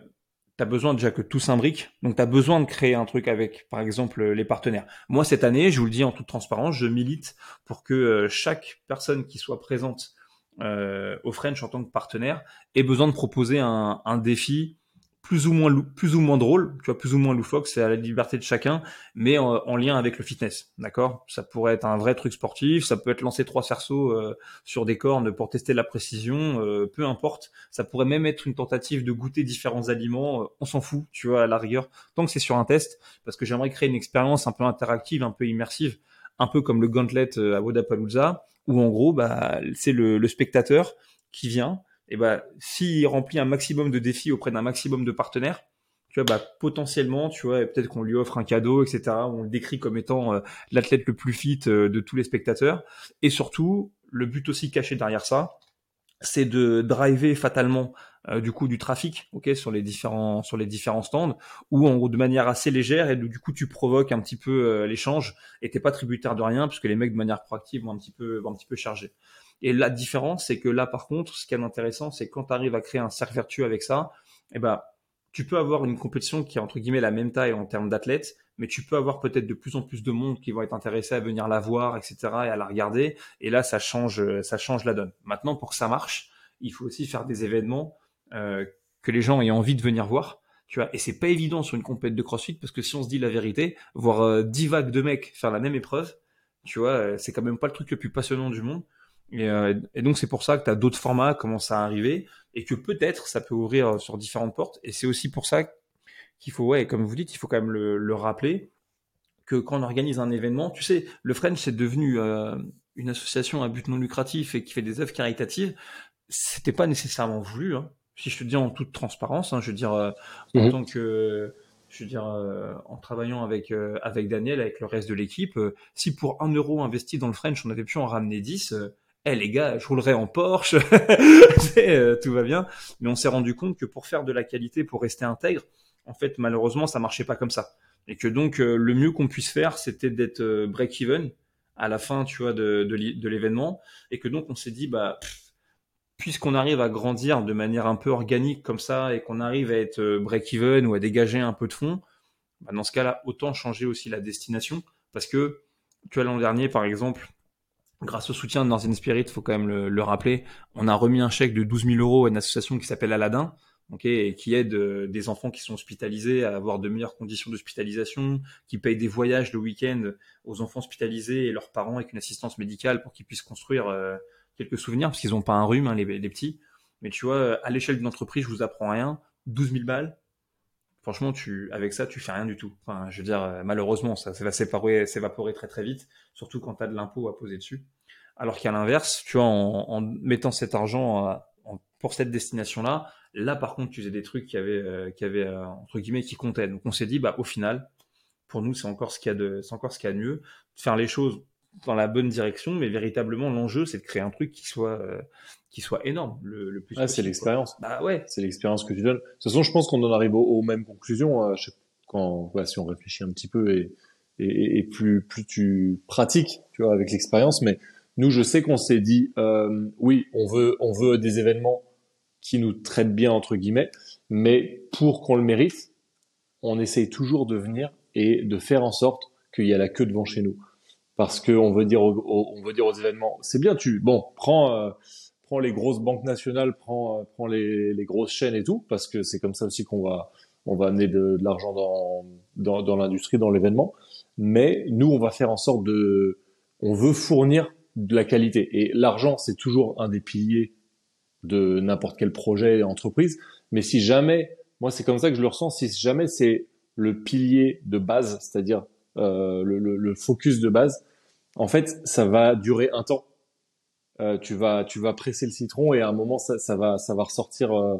tu as besoin déjà que tout s'imbrique. Donc, tu as besoin de créer un truc avec, par exemple, les partenaires. Moi, cette année, je vous le dis en toute transparence, je milite pour que euh, chaque personne qui soit présente euh, au French en tant que partenaire ait besoin de proposer un, un défi plus ou moins plus ou moins drôle, tu vois, plus ou moins loufoque, c'est à la liberté de chacun, mais en, lien avec le fitness, d'accord? Ça pourrait être un vrai truc sportif, ça peut être lancer trois cerceaux euh, sur des cornes pour tester la précision, euh, peu importe. Ça pourrait même être une tentative de goûter différents aliments, euh, on s'en fout, tu vois, à la rigueur, tant que c'est sur un test, parce que j'aimerais créer une expérience un peu interactive, un peu immersive, un peu comme le gantlet à Vodapalooza, où en gros, bah, c'est le, le spectateur qui vient et bah, s'il remplit un maximum de défis auprès d'un maximum de partenaires, tu vois, bah, potentiellement, tu vois, peut-être qu'on lui offre un cadeau, etc. On le décrit comme étant euh, l'athlète le plus fit euh, de tous les spectateurs. Et surtout, le but aussi caché derrière ça, c'est de driver fatalement euh, du coup du trafic, ok, sur les différents sur stands, ou en de manière assez légère et du coup tu provoques un petit peu l'échange et t'es pas tributaire de rien puisque les mecs de manière proactive vont un petit peu vont un petit peu charger. Et la différence, c'est que là, par contre, ce qui est intéressant, c'est quand tu arrives à créer un cercle vertueux avec ça, eh ben, tu peux avoir une compétition qui est entre guillemets la même taille en termes d'athlètes, mais tu peux avoir peut-être de plus en plus de monde qui vont être intéressés à venir la voir, etc., et à la regarder. Et là, ça change, ça change la donne. Maintenant, pour que ça marche, il faut aussi faire des événements euh, que les gens aient envie de venir voir. Tu vois, et c'est pas évident sur une compétition de CrossFit parce que si on se dit la vérité, voir euh, 10 vagues de mecs faire la même épreuve, tu vois, euh, c'est quand même pas le truc le plus passionnant du monde. Et, euh, et donc c'est pour ça que tu as d'autres formats commencent à arriver et que peut-être ça peut ouvrir sur différentes portes. Et c'est aussi pour ça qu'il faut, ouais, comme vous dites, il faut quand même le, le, rappeler que quand on organise un événement, tu sais, le French c'est devenu euh, une association à but non lucratif et qui fait des œuvres caritatives. C'était pas nécessairement voulu. Hein. Si je te dis en toute transparence, hein, je veux dire euh, en mhm. tant que je veux dire, euh, en travaillant avec, euh, avec Daniel, avec le reste de l'équipe, euh, si pour un euro investi dans le French, on avait pu en ramener 10, eh les gars, je roulerais en Porsche, tout va bien. Mais on s'est rendu compte que pour faire de la qualité, pour rester intègre, en fait, malheureusement, ça marchait pas comme ça. Et que donc, le mieux qu'on puisse faire, c'était d'être break-even à la fin, tu vois, de, de l'événement. Et que donc, on s'est dit, bah, puisqu'on arrive à grandir de manière un peu organique comme ça et qu'on arrive à être euh, break-even ou à dégager un peu de fonds, bah, dans ce cas-là, autant changer aussi la destination. Parce que, tu vois, l'an dernier, par exemple, grâce au soutien de Northern Spirit, faut quand même le, rappeler, on a remis un chèque de 12 000 euros à une association qui s'appelle Aladdin, et qui aide euh, des enfants qui sont hospitalisés à avoir de meilleures conditions d'hospitalisation, qui paye des voyages le week-end aux enfants hospitalisés et leurs parents avec une assistance médicale pour qu'ils puissent construire euh, quelques souvenirs parce qu'ils n'ont pas un rhume, hein, les, petits. Mais tu vois, à l'échelle d'une entreprise, je vous apprends rien. 12 000 balles, franchement, tu, avec ça, tu fais rien du tout. Enfin, je veux dire, euh, malheureusement, ça, va s'évaporer très très vite, surtout quand tu as de l'impôt à poser dessus. Alors qu'à l'inverse, tu vois, en, mettant cet argent pour cette destination-là, là, par contre, tu faisais des trucs qui avaient, euh, qui avaient euh, entre guillemets, qui comptaient. Donc, on s'est dit, bah, au final, pour nous, c'est encore ce qu'il y a de, c'est encore ce qu'il y a de mieux, faire les choses dans la bonne direction, mais véritablement l'enjeu c'est de créer un truc qui soit euh, qui soit énorme le, le plus. Ah, c'est l'expérience. Bah ouais. C'est l'expérience que tu donnes. De toute façon, je pense qu'on en arrive aux, mêmes conclusions euh, quand si on réfléchit un petit peu et, et, et, plus plus tu pratiques, tu vois, avec l'expérience. Mais nous, je sais qu'on s'est dit, euh, oui, on veut on veut des événements qui nous traitent bien entre guillemets, mais pour qu'on le mérite, on essaye toujours de venir et de faire en sorte qu'il y a la queue devant chez nous parce qu'on veut dire aux, on veut dire aux événements, c'est bien, tu bon, prends euh, les grosses banques nationales, prends euh, les, grosses chaînes et tout, parce que c'est comme ça aussi qu'on va on va amener de, l'argent dans dans, l'industrie, dans l'événement. Mais nous, on va faire en sorte de, on veut fournir de la qualité. Et l'argent, c'est toujours un des piliers de n'importe quel projet entreprise. Mais si jamais, moi, c'est comme ça que je le ressens, si jamais c'est le pilier de base, c'est-à-dire euh, le, focus de base, en fait, ça va durer un temps. Euh, tu vas, tu vas presser le citron et à un moment, ça, ça va, ça va ressortir, euh,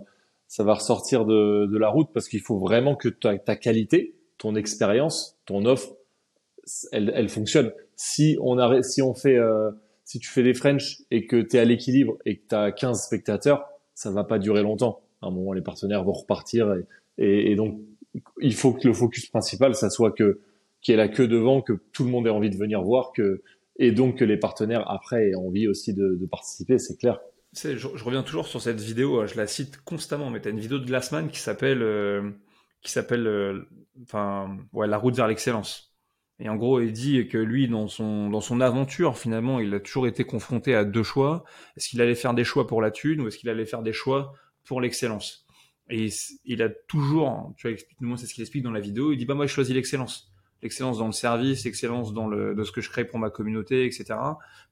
ça va ressortir de, de la route parce qu'il faut vraiment que ta, ta qualité, ton expérience, ton offre, elle, elle fonctionne. Si on a, si on fait, euh, si tu fais des French et que tu es à l'équilibre et que tu as 15 spectateurs, ça va pas durer longtemps. À un moment, les partenaires vont repartir et, et, et donc il faut que le focus principal, ça soit que qui est la queue devant, que tout le monde ait envie de venir voir, que et donc que les partenaires après aient envie aussi de, participer, c'est clair. Je, reviens toujours sur cette vidéo, je la cite constamment, mais tu as une vidéo de Glassman qui s'appelle, euh, euh, enfin, ouais, la route vers l'excellence. Et en gros, il dit que lui, dans son, dans son aventure, finalement, il a toujours été confronté à deux choix. Est-ce qu'il allait faire des choix pour la thune ou est-ce qu'il allait faire des choix pour l'excellence? Et il, a toujours, tu vois, c'est ce qu'il explique dans la vidéo, il dit, bah moi, je choisis l'excellence l'excellence dans le service, l'excellence dans le de ce que je crée pour ma communauté, etc.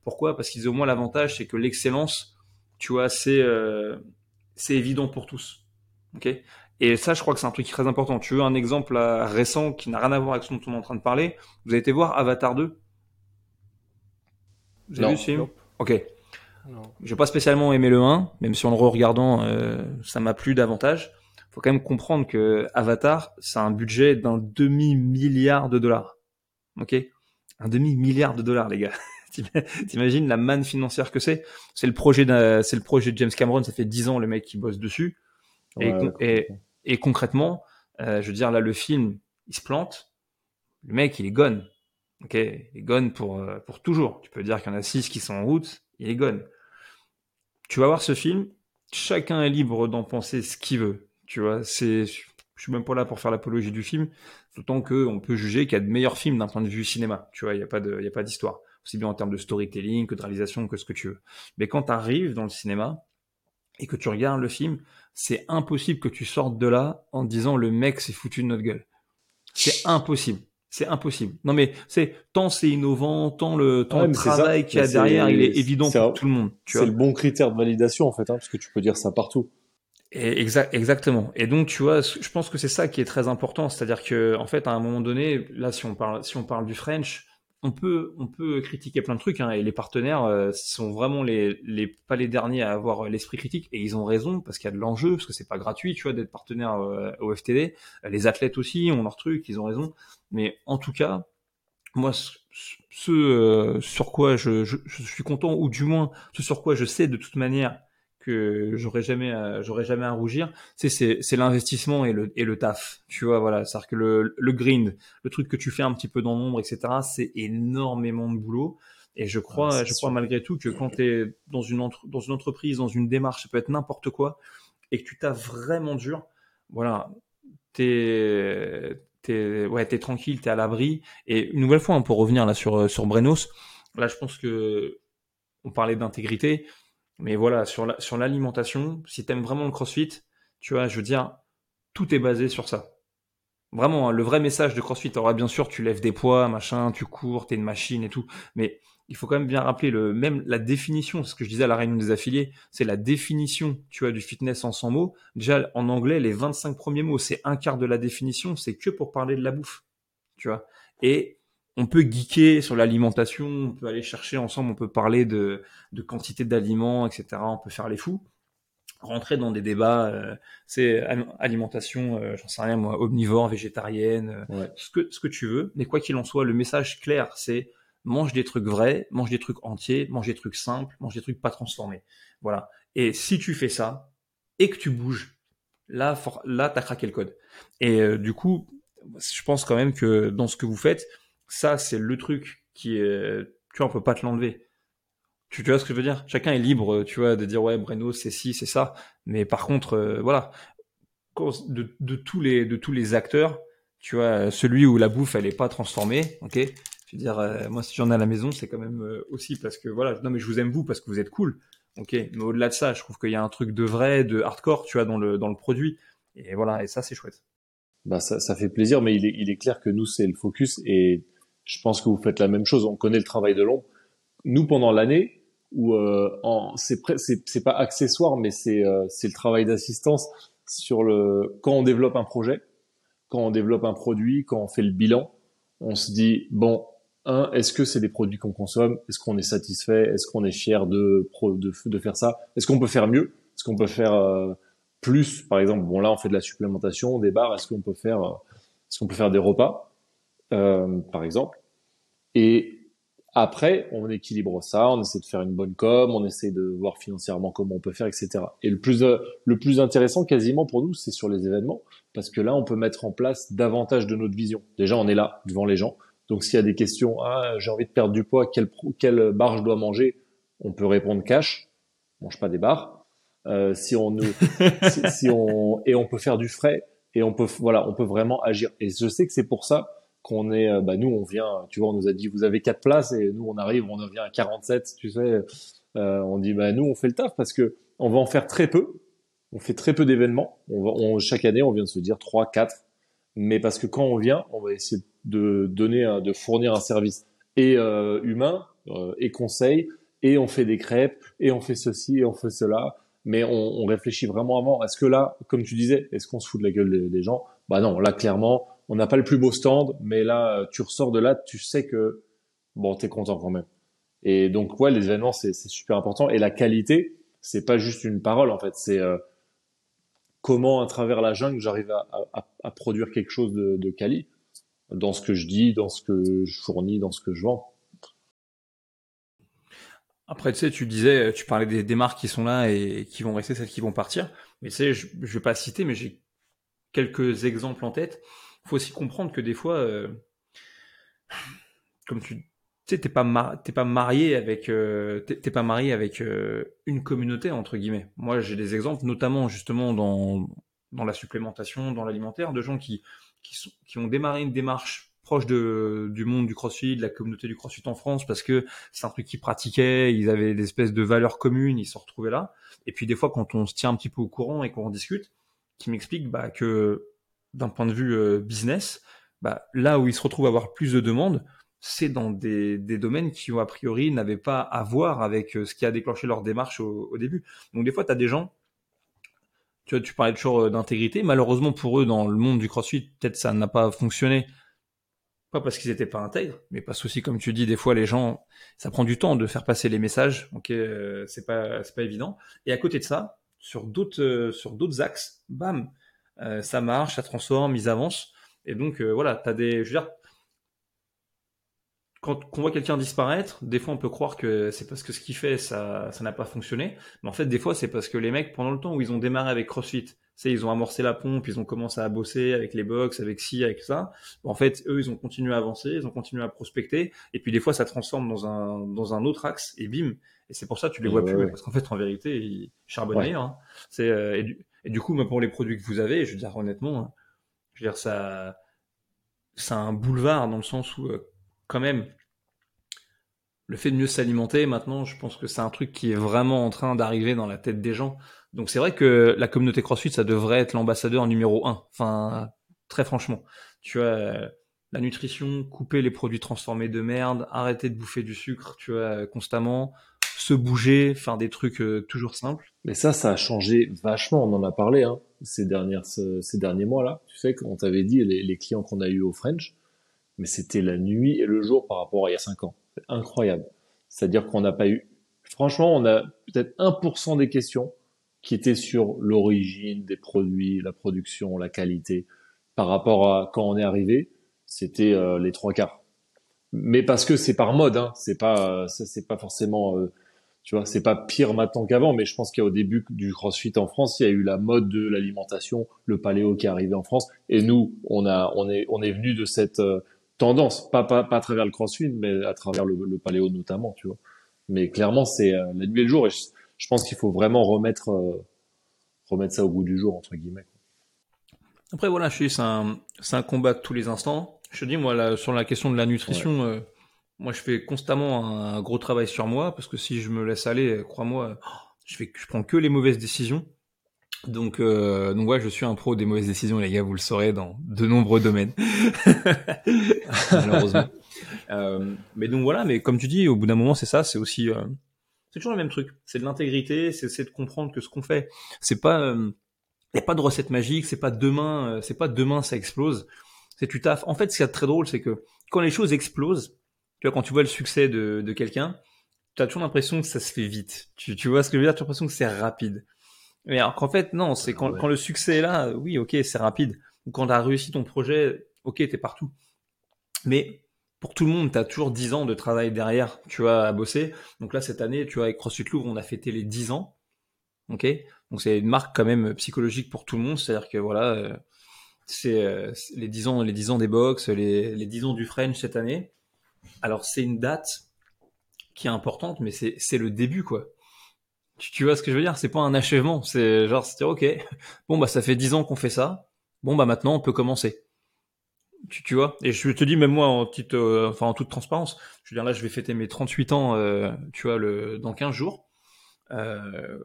Pourquoi? Parce qu'ils ont au moins l'avantage, c'est que l'excellence, tu vois, c'est euh, c'est évident pour tous. Ok? Et ça, je crois que c'est un truc très important. Tu veux un exemple récent qui n'a rien à voir avec ce dont on est en train de parler? Vous avez été voir Avatar 2 Vous avez vu ce film? Ok. Non. J'ai pas spécialement aimé le 1, même si en le re-regardant, euh, ça m'a plu davantage faut quand même comprendre que Avatar, c'est un budget d'un demi-milliard de dollars. Ok? Un demi-milliard de dollars, les gars. T'imagines la manne financière que c'est? C'est le projet c'est le projet de James Cameron. Ça fait dix ans le mec qui bosse dessus. et, et, concrètement, euh, je veux dire là, le film, il se plante. Le mec, il est gone. Ok, il est gone pour euh, pour toujours. Tu peux dire qu'il y en a six qui sont en route. Il est gone. Tu vas voir ce film. Chacun est libre d'en penser ce qu'il veut. Tu vois, c'est, je suis même pas là pour faire l'apologie du film, d'autant qu'on peut juger qu'il y a de meilleurs films d'un point de vue cinéma. Tu vois, il n'y a pas de, il y a pas d'histoire. Aussi bien en termes de storytelling que de réalisation que ce que tu veux. Mais quand tu arrives dans le cinéma et que tu regardes le film, c'est impossible que tu sortes de là en disant le mec s'est foutu de notre gueule. C'est impossible. C'est impossible. Non mais c'est tant c'est innovant, tant le, tant Ouais, le travail qu'il y a derrière, il est évident pour un- tout le monde. C'est le bon critère de validation en fait, hein, parce que tu peux dire ça partout. Et exa- exactement. Et donc, tu vois, je pense que c'est ça qui est très important. C'est-à-dire que, en fait, à un moment donné, là, si on parle, si on parle du French, on peut, on peut critiquer plein de trucs, hein, et les partenaires euh, sont vraiment les, les, pas les derniers à avoir l'esprit critique, et ils ont raison, parce qu'il y a de l'enjeu, parce que c'est pas gratuit, tu vois, d'être partenaire euh, au FTD. Les athlètes aussi ont leur truc, ils ont raison. Mais en tout cas, moi, ce, euh, sur quoi je, je suis content, ou du moins, ce sur quoi je sais de toute manière que j'aurais jamais, euh, j'aurais jamais à rougir, c'est, c'est, c'est l'investissement et le, et le taf. Tu vois, voilà. C'est-à-dire que le, le grind, le truc que tu fais un petit peu dans l'ombre, etc., c'est énormément de boulot. Et je crois, c'est je sûr. crois malgré tout que quand tu es dans une, entre, dans une entreprise, dans une démarche, ça peut être n'importe quoi, et que tu t'as vraiment dur, voilà, t'es, t'es, ouais, t'es tranquille, t'es à l'abri. Et une nouvelle fois, on peut revenir là sur, sur Brenos. Là, je pense que on parlait d'intégrité, mais voilà, sur la, sur l'alimentation, si t'aimes vraiment le CrossFit, tu vois, je veux dire, tout est basé sur ça. Vraiment, hein, le vrai message de CrossFit, alors bien sûr, tu lèves des poids, machin, tu cours, t'es une machine et tout, mais il faut quand même bien rappeler le même la définition, ce que je disais à la réunion des affiliés, c'est la définition, tu vois, du fitness en 100 mots. Déjà, en anglais, les 25 premiers mots, c'est un quart de la définition, c'est que pour parler de la bouffe, tu vois. Et on peut geeker sur l'alimentation, on peut aller chercher ensemble, on peut parler de, de quantité d'aliments, etc. On peut faire les fous, rentrer dans des débats, euh, c'est al- alimentation, euh, j'en sais rien moi, omnivore, végétarienne, euh, Ouais. ce que ce que tu veux. Mais quoi qu'il en soit, le message clair, c'est mange des trucs vrais, mange des trucs entiers, mange des trucs simples, mange des trucs pas transformés. Voilà. Et si tu fais ça et que tu bouges, là, for- là, t'as craqué le code. Et du coup, je pense quand même que dans ce que vous faites, ça, c'est le truc qui est, tu vois, on peut pas te l'enlever. Tu, vois ce que je veux dire? Chacun est libre, tu vois, de dire ouais, Breno, c'est ci, c'est ça. Mais par contre, euh, voilà, de, de tous les de tous les acteurs, tu vois, celui où la bouffe elle est pas transformée, ok? Je veux dire, euh, moi si j'en ai à la maison, c'est quand même euh, aussi parce que voilà, non mais je vous aime vous parce que vous êtes cool, ok? Mais au-delà de ça, je trouve qu'il y a un truc de vrai, de hardcore, tu vois, dans le dans le produit. Et voilà, et ça c'est chouette. Bah ça, fait plaisir, mais il est, clair que nous c'est le focus je pense que vous faites la même chose. On connaît le travail de l'ombre. Nous pendant l'année où euh, c'est pas accessoire, mais c'est euh, le travail d'assistance sur le quand on développe un projet, quand on développe un produit, quand on fait le bilan, on se dit bon un est-ce que c'est des produits qu'on consomme, est-ce qu'on est satisfait, est-ce qu'on est fier de de, de faire ça, est-ce qu'on peut faire mieux, est-ce qu'on peut faire euh, plus, par exemple, bon là on fait de la supplémentation, des bars, est-ce qu'on peut faire, euh, est-ce qu'on peut faire des repas, euh, par exemple. Et après, on équilibre ça, on essaie de faire une bonne com, on essaie de voir financièrement comment on peut faire, etc. Et le plus, euh, le plus intéressant quasiment pour nous, c'est sur les événements, parce que là, on peut mettre en place davantage de notre vision. Déjà, on est là devant les gens. Donc, s'il y a des questions, ah, j'ai envie de perdre du poids, quelle, quelle barre je dois manger, on peut répondre cash. On mange pas des barres. Euh, si on nous, si, si on et on peut faire du frais et on peut voilà on peut vraiment agir et je sais que c'est pour ça qu'on est euh, bah nous on vient tu vois on nous a dit vous avez quatre places et nous on arrive on en vient à 47 tu sais. Euh, on dit bah nous on fait le taf parce que on va en faire très peu. On fait très peu d'événements. On chaque année on vient de se dire trois quatre. Mais parce que quand on vient on va essayer de donner de fournir un service et euh, humain et conseil et on fait des crêpes et on fait ceci et on fait cela. Mais on, on réfléchit vraiment avant. Est-ce que là, comme tu disais, est-ce qu'on se fout de la gueule des, des gens? Bah non, là clairement, on n'a pas le plus beau stand, mais là, tu ressors de là, tu sais que bon, t'es content quand même. Et donc ouais, les événements c'est super important et la qualité, c'est pas juste une parole en fait, c'est euh, comment à travers la jungle j'arrive à produire quelque chose de, de quali dans ce que je dis, dans ce que je fournis, dans ce que je vends. Après, tu sais, tu disais, tu parlais des, des marques qui sont là et qui vont rester, celles qui vont partir. Mais tu sais, je, je vais pas citer, mais j'ai quelques exemples en tête. Faut aussi comprendre que des fois, euh, comme tu, sais, t'es pas, pas marié avec, euh, t'es pas marié avec euh, une communauté entre guillemets. Moi, j'ai des exemples, notamment justement dans dans la supplémentation, dans l'alimentaire, de gens qui qui, sont, qui ont démarré une démarche proche de, du monde du CrossFit, de la communauté du CrossFit en France, parce que c'est un truc qu'ils pratiquaient, ils avaient des espèces de valeurs communes, ils se retrouvés là. Et puis des fois, quand on se tient un petit peu au courant et qu'on en discute, qui m'explique bah, que d'un point de vue euh, business, bah, là où ils se retrouvent à avoir plus de demandes, c'est dans des, des, domaines qui, a priori, n'avaient pas à voir avec ce qui a déclenché leur démarche au, début. Donc, des fois, tu as des gens, tu vois, tu parlais toujours d'intégrité. Malheureusement pour eux, dans le monde du crossfit, peut-être ça n'a pas fonctionné pas parce qu'ils n'étaient pas intègres, mais parce aussi, comme tu dis, des fois les gens, ça prend du temps de faire passer les messages. Ok, euh, c'est pas c'est pas évident. Et à côté de ça, sur d'autres euh, sur d'autres axes, bam, euh, ça marche, ça transforme, ils avancent. Et donc voilà, t'as des, je veux dire, quand on voit quelqu'un disparaître, des fois on peut croire que c'est parce que ce qu'il fait ça ça n'a pas fonctionné, mais en fait des fois c'est parce que les mecs pendant le temps où ils ont démarré avec CrossFit sais, ils ont amorcé la pompe, ils ont commencé à bosser avec les box, avec ci, avec ça. En fait, eux, ils ont continué à avancer, ils ont continué à prospecter, et puis des fois, ça transforme dans un dans un autre axe, et bim. Et c'est pour ça que tu les vois plus, parce qu'en fait, en vérité, ils charbonnaient. Hein. C'est euh, et, du, et, du, coup, pour les produits que vous avez, je veux dire honnêtement, hein, je veux dire ça, c'est un boulevard dans le sens où, euh, quand même, le fait de mieux s'alimenter, maintenant, je pense que c'est un truc qui est vraiment en train d'arriver dans la tête des gens. Donc c'est vrai que la communauté CrossFit, ça devrait être l'ambassadeur numéro un. Enfin, très franchement. Tu vois, la nutrition, couper les produits transformés de merde, arrêter de bouffer du sucre, tu vois, constamment, se bouger, faire des trucs euh, toujours simples. Mais ça, ça a changé vachement. On en a parlé hein, ces dernières, ces derniers mois là. Tu sais, quand on t'avait dit les, clients qu'on a eu au French, mais c'était la nuit et le jour par rapport à il y a cinq ans. Incroyable. C'est-à-dire qu'on n'a pas eu, franchement, on a peut-être 1% des questions qui était sur l'origine des produits, la production, la qualité. Par rapport à quand on est arrivé, c'était euh, les trois quarts. Mais parce que c'est par mode, hein, c'est pas, c'est pas forcément, euh, tu vois, c'est pas pire maintenant qu'avant. Mais je pense qu'au début du CrossFit en France, il y a eu la mode de l'alimentation, le paléo qui est arrivé en France, et nous, on a, on est, on est venu de cette euh, tendance, pas, pas, pas à travers le CrossFit, mais à travers le, le paléo notamment, tu vois. Mais clairement, c'est la nuit et le jour. Et je pense qu'il faut vraiment remettre, euh, remettre ça au bout du jour, entre guillemets. Après, voilà, je suis, c'est un, c'est un combat de tous les instants. Je te dis, moi, là, sur la question de la nutrition, euh, moi, je fais constamment un, gros travail sur moi, parce que si je me laisse aller, crois-moi, je fais, je prends que les mauvaises décisions. Donc, euh, donc ouais, je suis un pro des mauvaises décisions, les gars, vous le saurez dans de nombreux domaines, malheureusement. Euh, mais donc voilà, mais comme tu dis, au bout d'un moment, c'est ça, c'est aussi, euh, c'est toujours le même truc. C'est de l'intégrité, c'est de comprendre que ce qu'on fait, c'est pas, il euh, a pas de recette magique, c'est pas demain, euh, c'est pas demain ça explose. C'est tu taffes. En fait, ce qui est très drôle, c'est que quand les choses explosent, tu vois, quand tu vois le succès de, de quelqu'un, tu as toujours l'impression que ça se fait vite. Tu, tu vois ce que je veux dire? Tu as l'impression que c'est rapide. Mais alors qu'en fait, non, c'est quand, quand le succès est là, oui, ok, c'est rapide. Ou quand tu as réussi ton projet, ok, t'es partout. Mais pour tout le monde, tu as toujours 10 ans de travail derrière, tu vois, à bosser. Donc là, cette année, tu vois, avec CrossFit Louvre, on a fêté les 10 ans. Ok? Donc c'est une marque quand même psychologique pour tout le monde. C'est-à-dire que voilà, euh, c'est euh, les 10 ans, les 10 ans des box, les, les 10 ans du French cette année. Alors c'est une date qui est importante, mais c'est le début, quoi. Tu, tu vois ce que je veux dire? C'est pas un achèvement. C'est genre, c'est dire, ok, bon, bah ça fait 10 ans qu'on fait ça. Bon, bah maintenant, on peut commencer. Tu, tu, vois? Et je te dis, même moi, en, petite, euh, enfin, en toute transparence, je veux dire, là, je vais fêter mes 38 ans, euh, tu vois, le, dans 15 jours. Euh,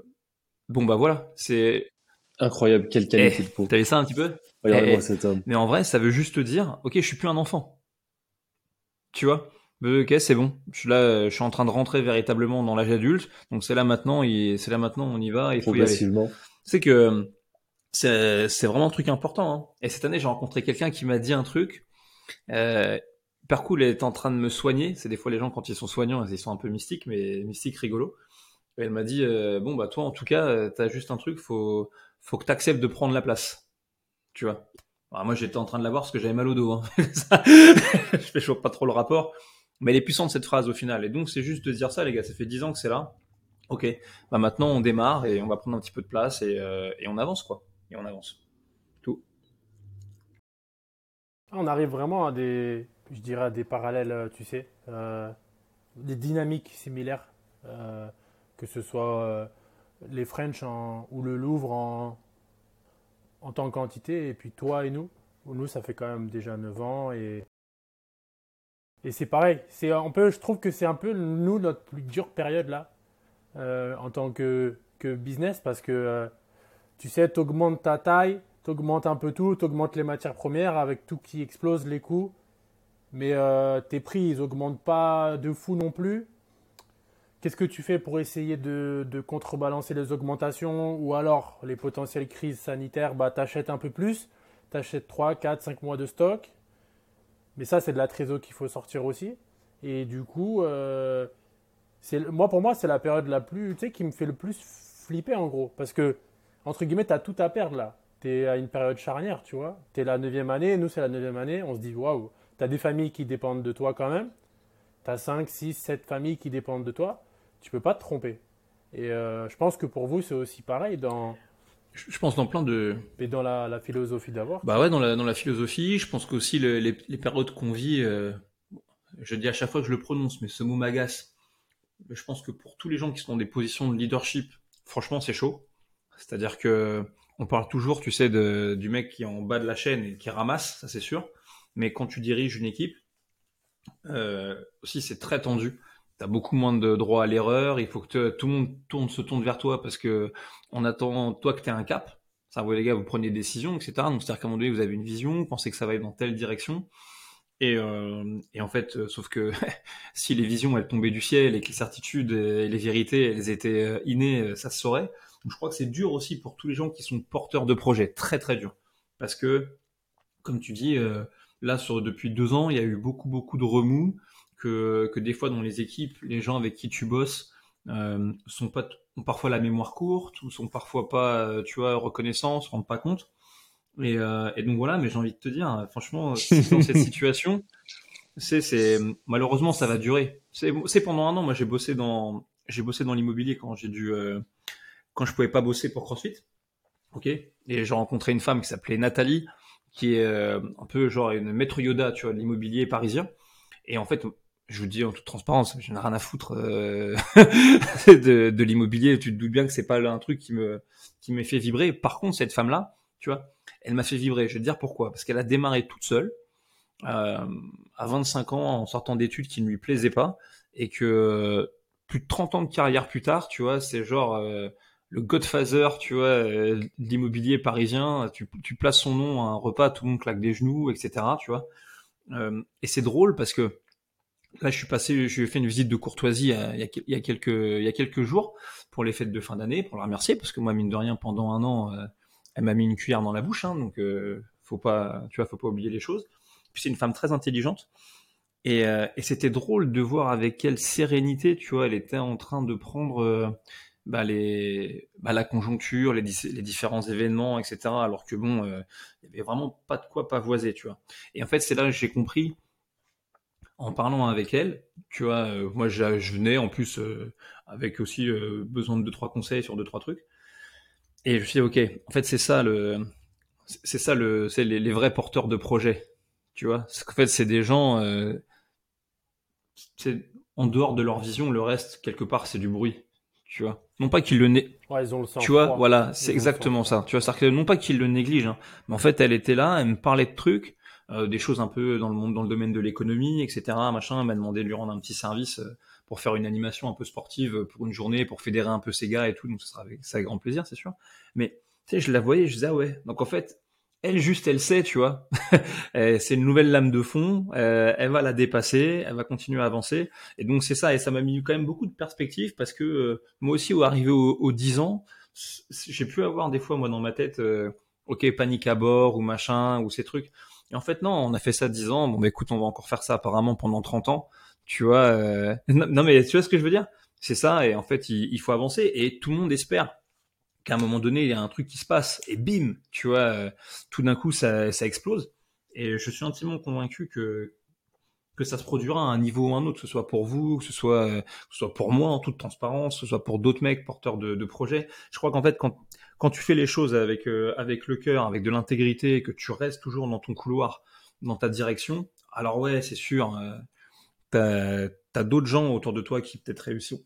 bon, bah voilà, c'est... Incroyable, quelle qualité eh, de peau. T'as vu ça un petit peu? Regarde-moi eh, cet homme. Mais en vrai, ça veut juste dire, ok, je suis plus un enfant. Tu vois? Ok, c'est bon. Je suis là, je suis en train de rentrer véritablement dans l'âge adulte. Donc c'est là maintenant, c'est là maintenant, on y va. Il faut y aller. C'est que c'est vraiment un truc important. Hein. Et cette année, j'ai rencontré quelqu'un qui m'a dit un truc. Euh, Parcours est en train de me soigner. C'est des fois les gens quand ils sont soignants, ils sont un peu mystiques, mais mystiques rigolo. Et elle m'a dit euh, bon bah toi en tout cas, euh, t'as juste un truc, faut faut que t'acceptes de prendre la place. Tu vois. Alors, moi j'étais en train de l'avoir parce que j'avais mal au dos. Hein. je fais toujours pas trop le rapport. Mais elle est puissante cette phrase au final. Et donc c'est juste de dire ça les gars. Ça fait dix ans que c'est là. Ok. Bah maintenant on démarre et on va prendre un petit peu de place et, euh, on avance quoi et on avance. Tout. On arrive vraiment à des, je dirais, des parallèles, euh, tu sais, euh, des dynamiques similaires, que ce soit les French ou le Louvre en, en tant qu'entité, et puis toi et nous. Nous, ça fait quand même déjà 9 ans et, et c'est pareil. C'est un peu, je trouve que c'est un peu, nous, notre plus dure période là, en tant que, que business, parce que tu sais, tu augmentes ta taille, tu augmentes un peu tout, tu augmentes les matières premières avec tout qui explose, les coûts. Mais euh, tes prix, ils augmentent pas de fou non plus. Qu'est-ce que tu fais pour essayer de, contrebalancer les augmentations ou alors les potentielles crises sanitaires? Bah, Tu achètes un peu plus, tu achètes 3, 4, 5 mois de stock. Mais ça, c'est de la trésor qu'il faut sortir aussi. Et du coup, euh, moi, pour moi, c'est la période la plus, tu sais, qui me fait le plus flipper en gros. Parce que, entre guillemets, tu as tout à perdre là. Tu es à une période charnière, tu vois. Tu es la neuvième année, nous, c'est la neuvième année. On se dit, waouh, tu as des familles qui dépendent de toi quand même. Tu as 5, 6, 7 familles qui dépendent de toi. Tu peux pas te tromper. Et euh, je pense que pour vous, c'est aussi pareil. Je pense dans plein de. Et dans la, philosophie d'avoir. Bah ouais, dans la, dans la philosophie. Je pense qu'aussi les, les, périodes qu'on vit. Euh, je dis à chaque fois que je le prononce, mais ce mot m'agace. Je pense que pour tous les gens qui sont dans des positions de leadership, franchement, c'est chaud. C'est-à-dire que on parle toujours, tu sais, de, du mec qui est en bas de la chaîne et qui ramasse, ça c'est sûr. Mais quand tu diriges une équipe, euh, aussi c'est très tendu. Tu as beaucoup moins de droit à l'erreur. Il faut que tout le monde se tourne vers toi parce que on attend toi que tu un cap. Ça, vous les gars, vous prenez des décisions, etc. Donc c'est-à-dire qu'à un moment donné, vous avez une vision, vous pensez que ça va aller dans telle direction. Et, euh, en fait, euh, sauf que si les visions elles tombaient du ciel et que les certitudes et les vérités elles étaient euh, innées, ça se saurait. Je crois que c'est dur aussi pour tous les gens qui sont porteurs de projets, très très dur, parce que comme tu dis, là sur depuis deux ans, il y a eu beaucoup beaucoup de remous que que des fois dans les équipes, les gens avec qui tu bosses sont pas ont parfois la mémoire courte ou sont parfois pas, tu vois, reconnaissants, se rendent pas compte. Et, euh, et, donc voilà, mais j'ai envie de te dire, franchement, dans cette situation, c'est, c'est malheureusement ça va durer. C'est, c'est pendant un an. Moi, j'ai bossé dans, j'ai bossé dans l'immobilier quand j'ai dû, euh, quand je pouvais pas bosser pour CrossFit. Ok. Et j'ai rencontré une femme qui s'appelait Nathalie, qui est euh, un peu genre une maître Yoda, tu vois, de l'immobilier parisien. Et en fait, je vous dis en toute transparence, je n'ai rien à foutre euh, de, de l'immobilier. Tu te doutes bien que c'est pas un truc qui me, qui me fait vibrer. Par contre, cette femme-là, tu vois, elle m'a fait vibrer. Je vais te dire pourquoi. Parce qu'elle a démarré toute seule, euh, à 25 ans, en sortant d'études qui ne lui plaisaient pas, et que plus de 30 ans de carrière plus tard, tu vois, c'est genre euh, le Godfather, tu vois, euh, l'immobilier parisien, tu, places son nom à un repas, tout le monde claque des genoux, etc., tu vois. et c'est drôle parce que là, je suis passé, j'ai fait une visite de courtoisie il, y a, quelques, il y a quelques jours pour les fêtes de fin d'année, pour la remercier, parce que moi, mine de rien, pendant un an, elle m'a mis une cuillère dans la bouche, hein, donc euh, faut pas, tu vois, faut pas oublier les choses. C'est une femme très intelligente. Et, euh, et c'était drôle de voir avec quelle sérénité, tu vois, elle était en train de prendre euh, bah, les, bah, la conjoncture, les, les, différents événements, etc. Alors que bon, il y avait vraiment pas de quoi pavoiser, tu vois. Et en fait, c'est là que j'ai compris, en parlant avec elle, tu vois, moi je, venais en plus avec aussi besoin de deux trois conseils sur deux trois trucs. Et je me suis dit, ok, en fait, c'est ça le, c'est ça le, c'est les, vrais porteurs de projets, tu vois. En fait, c'est des gens, euh, c'est en dehors de leur vision, le reste quelque part, c'est du bruit, tu vois. Non pas qu'ils le, né... ouais, ils ont le tu vois, voilà, c'est exactement ça. Tu vois, non pas qu'ils le négligent, hein, mais en fait, elle était là, elle me parlait de trucs, euh, des choses un peu dans le monde, dans le domaine de l'économie, etc. Machin, m'a demandé de lui rendre un petit service. Euh, pour faire une animation un peu sportive pour une journée, pour fédérer un peu ses gars et tout. Donc, ça sera avec, ça grand plaisir, c'est sûr. Mais, tu sais, je la voyais, je disais, ah ouais. Donc, en fait, elle juste, elle sait, tu vois. c'est une nouvelle lame de fond. Euh, elle va la dépasser, elle va continuer à avancer. Et donc, c'est ça. Et ça m'a mis quand même beaucoup de perspectives parce que euh, moi aussi, au arrivé aux, 10 ans, j'ai pu avoir des fois, moi, dans ma tête, euh, ok, panique à bord ou machin ou ces trucs. Et en fait, non, on a fait ça 10 ans. Bon, bah, écoute, on va encore faire ça apparemment pendant 30 ans. Tu vois, euh... non mais tu vois ce que je veux dire? C'est ça, et en fait, il, faut avancer, et tout le monde espère qu'à un moment donné, il y a un truc qui se passe, et bim, tu vois, euh, tout d'un coup, ça, ça explose. Et je suis intimement convaincu que que ça se produira à un niveau ou un autre, que ce soit pour vous, que ce soit, que ce soit pour moi en toute transparence, que ce soit pour d'autres mecs porteurs de, de projets. Je crois qu'en fait, quand, quand tu fais les choses avec, euh, avec le cœur, avec de l'intégrité, que tu restes toujours dans ton couloir, dans ta direction, alors ouais, c'est sûr, euh, t'as as, d'autres gens autour de toi qui peut-être réussiront,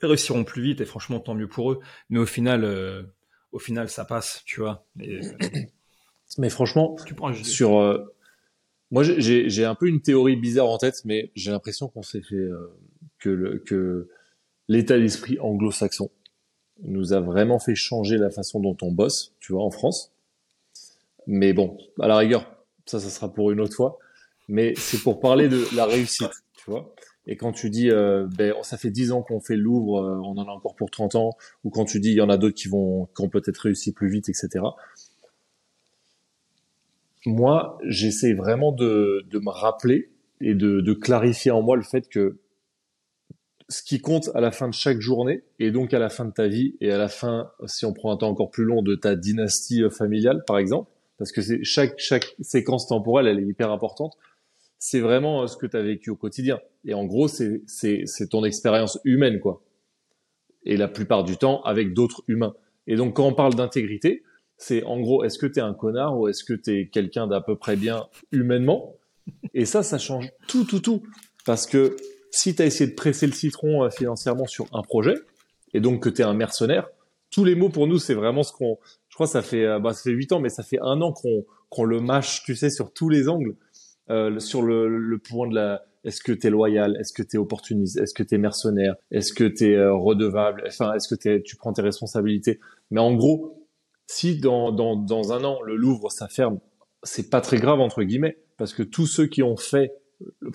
réussiront plus vite et franchement tant mieux pour eux. Mais au final, euh, au final ça passe, tu vois. mais franchement, tu prends, sur euh, moi j'ai un peu une théorie bizarre en tête, mais j'ai l'impression qu'on s'est fait euh, que le, que l'état d'esprit anglo-saxon nous a vraiment fait changer la façon dont on bosse, tu vois, en France. Mais bon, à la rigueur, ça, ça sera pour une autre fois. Mais c'est pour parler de la réussite, tu vois. Et quand tu dis, euh, ben, ça fait 10 ans qu'on fait Louvre, euh, on en a encore pour 30 ans, ou quand tu dis, il y en a d'autres qui vont, qui ont peut-être réussi plus vite, etc. Moi, j'essaie vraiment de, de me rappeler et de, de clarifier en moi le fait que ce qui compte à la fin de chaque journée, et donc à la fin de ta vie, et à la fin, si on prend un temps encore plus long, de ta dynastie euh, familiale, par exemple, parce que c'est chaque, chaque séquence temporelle, elle est hyper importante, c'est vraiment euh, ce que tu as vécu au quotidien. Et en gros, c'est, ton expérience humaine, quoi. Et la plupart du temps, avec d'autres humains. Et donc, quand on parle d'intégrité, c'est en gros, est-ce que tu es un connard ou est-ce que tu es quelqu'un d'à peu près bien humainement? Et ça, ça change tout, tout, tout. Parce que si tu as essayé de presser le citron euh, financièrement sur un projet, et donc que tu es un mercenaire, tous les mots pour nous, c'est vraiment ce qu'on... Je crois que ça fait, euh, bah, ça fait 8 ans, mais ça fait un an qu'on qu'on le mâche, tu sais, sur tous les angles, euh, sur le, le point de la... Est-ce que tu es loyal? Est-ce que tu es opportuniste? Est-ce que tu es mercenaire? Est-ce que tu es euh, redevable? Enfin, est-ce que tu prends tes responsabilités? Mais en gros, si dans, dans, dans un an, le Louvre, ça ferme, c'est pas très grave, entre guillemets, parce que tous ceux qui ont fait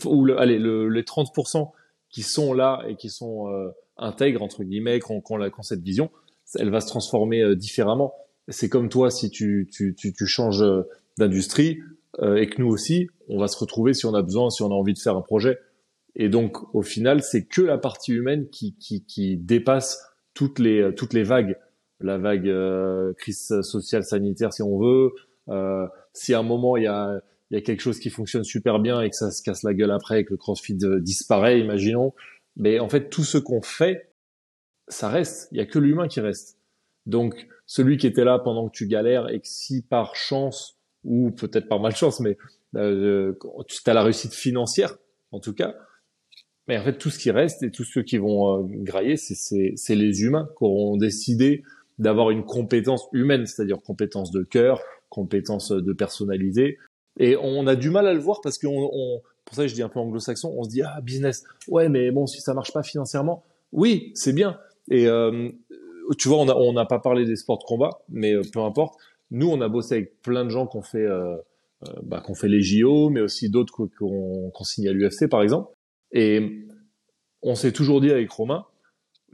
ou le, allez, le, les 30% qui sont là et qui sont euh, intègres entre guillemets, qui ont, qui, ont cette vision, elle va se transformer euh, différemment. C'est comme toi si tu, tu, tu, tu changes euh, d'industrie euh, et que nous aussi, on va se retrouver si on a besoin, si on a envie de faire un projet. Et donc au final, c'est que la partie humaine qui, qui, qui dépasse toutes les toutes les vagues, la vague crise sociale sanitaire si on veut. si à un moment il y a il y a quelque chose qui fonctionne super bien et que ça se casse la gueule après et que le CrossFit euh, disparaît, imaginons. Mais en fait, tout ce qu'on fait, ça reste. Il y a que l'humain qui reste. Donc, celui qui était là pendant que tu galères et que si par chance ou peut-être par malchance, mais euh, tu as la réussite financière, en tout cas. Mais en fait, tout ce qui reste et tous ceux qui vont euh, grailler, c'est les humains qui auront décidé d'avoir une compétence humaine, c'est-à-dire compétence de cœur, compétence de personnalité, et on a du mal à le voir parce que on, pour ça je dis un peu anglo-saxon, on se dit ah business, ouais mais bon si ça marche pas financièrement, oui c'est bien. Et euh, tu vois on n'a pas parlé des sports de combat, mais euh, peu importe. Nous on a bossé avec plein de gens qu'on fait euh, euh bah, qu'on fait les JO, mais aussi d'autres qu'on qu signe à l'UFC par exemple. Et on s'est toujours dit avec Romain,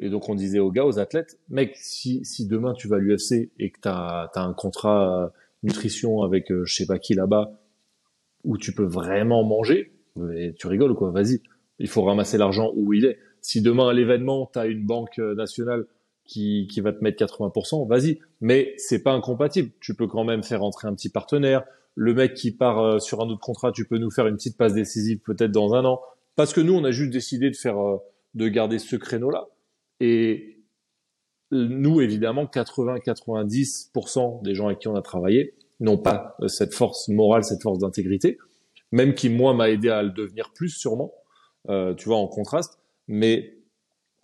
et donc on disait aux gars, aux athlètes, mec, si, si demain tu vas à l'UFC et que tu as, un contrat nutrition avec je sais pas qui là-bas, où tu peux vraiment manger, et tu rigoles quoi, vas-y. Il faut ramasser l'argent où il est. Si demain à l'événement, tu as une banque euh, nationale qui, qui va te mettre 80%, vas-y. Mais c'est pas incompatible. Tu peux quand même faire entrer un petit partenaire. Le mec qui part euh, sur un autre contrat, tu peux nous faire une petite passe décisive peut-être dans un an. Parce que nous, on a juste décidé de faire, euh, de garder ce créneau-là. Et nous, évidemment, 80-90% des gens avec qui on a travaillé, n'ont pas euh, cette force morale, cette force d'intégrité, même qui moi m'a aidé à le devenir plus sûrement, euh, tu vois, en contraste. Mais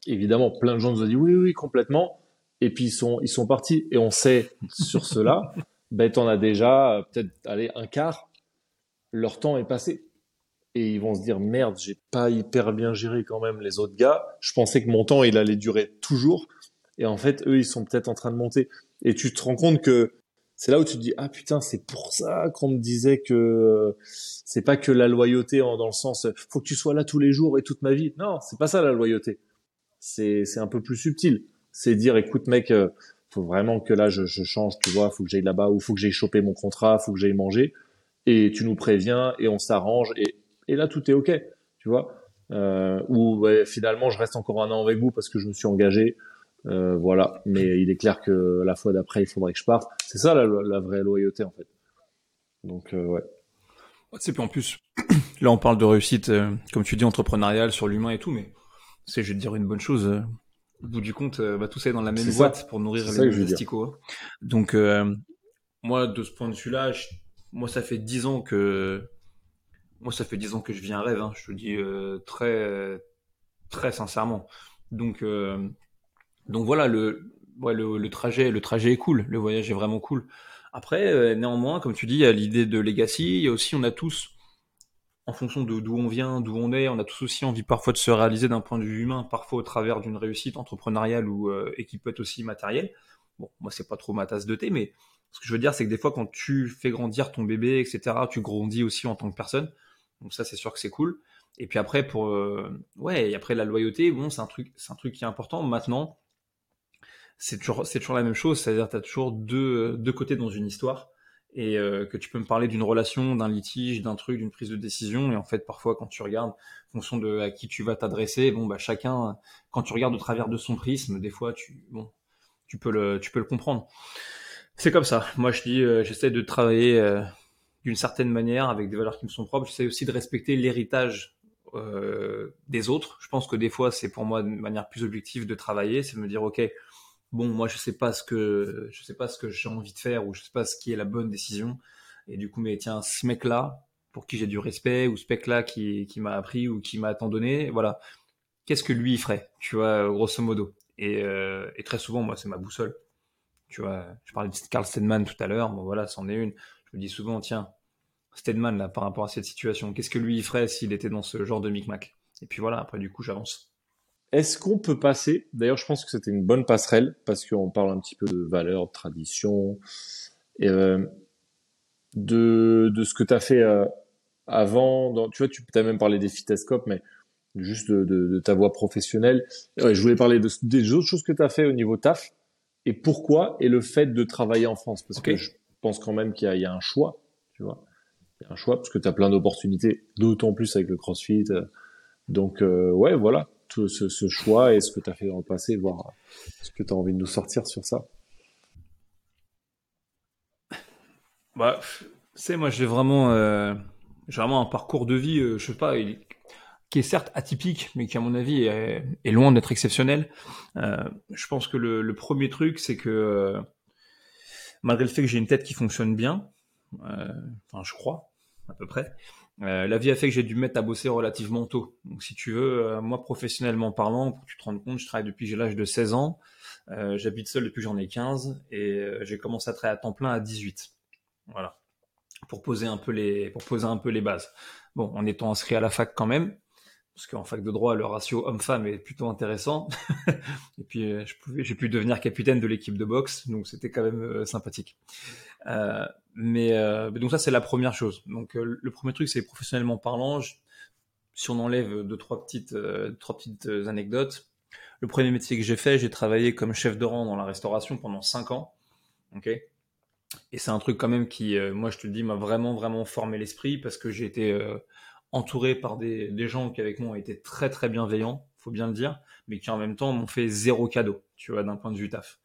évidemment, plein de gens nous ont dit oui, oui, complètement. Et puis ils sont, ils sont partis. Et on sait sur cela, ben t'en as déjà euh, peut-être allez un quart. Leur temps est passé. Et ils vont se dire merde, j'ai pas hyper bien géré quand même les autres gars. Je pensais que mon temps il allait durer toujours. Et en fait, eux, ils sont peut-être en train de monter. Et tu te rends compte que c'est là où tu te dis ah putain c'est pour ça qu'on me disait que c'est pas que la loyauté dans le sens faut que tu sois là tous les jours et toute ma vie non c'est pas ça la loyauté c'est c'est un peu plus subtil c'est dire écoute mec euh, faut vraiment que là je, je change tu vois faut que j'aille là-bas ou faut que j'aille choper mon contrat faut que j'aille manger et tu nous préviens et on s'arrange et et là tout est ok tu vois euh, ou ouais, finalement je reste encore un an avec vous parce que je me suis engagé euh, voilà, mais il est clair que la fois d'après, il faudrait que je parte. C'est ça la, la, vraie loyauté en fait. Donc euh, ouais. C'est puis en plus, là on parle de réussite, euh, comme tu dis, entrepreneuriale sur l'humain et tout, mais c'est, je vais te dire une bonne chose. Euh, au bout du compte, bah, tout ça est dans la même boîte pour nourrir les investicots. Hein. Donc moi, de ce point de vue-là, moi ça fait dix ans que moi ça fait dix ans que je vis un rêve. Hein, je te dis très très sincèrement. Donc donc voilà, le, le, le, trajet, le trajet est cool, le voyage est vraiment cool. Après, euh, néanmoins, comme tu dis, il y a l'idée de legacy. A aussi, on a tous, en fonction de d'où on vient, d'où on est, on a tous aussi envie parfois de se réaliser d'un point de vue humain, parfois au travers d'une réussite entrepreneuriale ou euh, et qui peut être aussi matérielle. Bon, moi c'est pas trop ma tasse de thé, mais Ce que je veux dire, c'est que des fois, quand tu fais grandir ton bébé, etc., tu grandis aussi en tant que personne. Donc ça, c'est sûr que c'est cool. Et puis après, pour euh, ouais, et après la loyauté, bon, c'est un truc, c'est un truc qui est important. Maintenant, c'est toujours, c'est toujours la même chose. C'est-à-dire, tu as toujours deux, deux côtés dans une histoire et euh, que tu peux me parler d'une relation, d'un litige, d'un truc, d'une prise de décision. Et en fait, parfois, quand tu regardes, en fonction de à qui tu vas t'adresser, bon, bah, chacun, quand tu regardes au travers de son prisme, des fois, tu, bon, tu peux le, tu peux le comprendre. C'est comme ça. Moi, je dis, euh, j'essaie de travailler euh, d'une certaine manière avec des valeurs qui me sont propres. J'essaie aussi de respecter l'héritage euh, des autres. Je pense que des fois, c'est pour moi une manière plus objective de travailler, c'est de me dire, ok, bon, moi, je sais pas ce que, je sais pas ce que j'ai envie de faire ou je sais pas ce qui est la bonne décision. Et du coup, mais tiens, ce mec-là, pour qui j'ai du respect, ou ce mec-là qui, qui m'a appris ou qui m'a tant donné, voilà. Qu'est-ce que lui ferait, tu vois, grosso modo? Et, euh, et très souvent, moi, c'est ma boussole. Tu vois, je parlais de Carl Stedman tout à l'heure, bon voilà, c'en est une. Je me dis souvent, tiens, Stedman, là, par rapport à cette situation, qu'est-ce que lui ferait s'il était dans ce genre de micmac? Et puis voilà, après, du coup, j'avance. Est-ce qu'on peut passer, d'ailleurs je pense que c'était une bonne passerelle, parce qu'on parle un petit peu de valeurs, de tradition, et, euh, de, de ce que tu as fait euh, avant, dans, tu vois, tu as même parlé des Fitescopes, mais juste de, de, de, ta voie professionnelle. Ouais, je voulais parler de, des autres choses que tu as fait au niveau taf, et pourquoi, et le fait de travailler en France, parce que je pense quand même qu'il y, a- un choix, tu vois. Un choix, parce que tu as plein d'opportunités, d'autant plus avec le CrossFit. euh, donc, euh, ouais, voilà, tout ce, choix et ce que tu as fait dans le passé, voir ce que tu as envie de nous sortir sur ça. Bah, sais, moi, j'ai vraiment, euh, vraiment un parcours de vie, euh, je sais pas, qui est certes atypique, mais qui, à mon avis, est, loin d'être exceptionnel. Je pense que le, premier truc, c'est que, malgré le fait que j'ai une tête qui fonctionne bien, euh, enfin, je crois, à peu près, euh, la vie a fait que j'ai dû me mettre à bosser relativement tôt. Donc, si tu veux, euh, moi, professionnellement parlant, pour que tu te rendes compte, je travaille depuis l'âge de 16 ans, j'habite seul depuis j'en ai 15, et j'ai commencé à travailler à temps plein à 18. Voilà. Pour poser un peu les, pour poser un peu les bases. Bon, en étant inscrit à la fac quand même, parce qu'en fac de droit, le ratio homme-femme est plutôt intéressant. Et puis, euh, j'ai pu devenir capitaine de l'équipe de boxe, donc c'était quand même euh, sympathique. Euh, mais donc ça, c'est la première chose. Donc le premier truc, c'est professionnellement parlant. si on enlève deux trois petites, trois petites anecdotes, le premier métier que j'ai fait, j'ai travaillé comme chef de rang dans la restauration pendant cinq ans. Ok? Et c'est un truc quand même qui, moi je te le dis, m'a vraiment vraiment formé l'esprit parce que j'ai été entouré par des, gens qui avec moi ont été très très bienveillants, faut bien le dire, mais qui en même temps m'ont fait zéro cadeau, tu vois, d'un point de vue taf.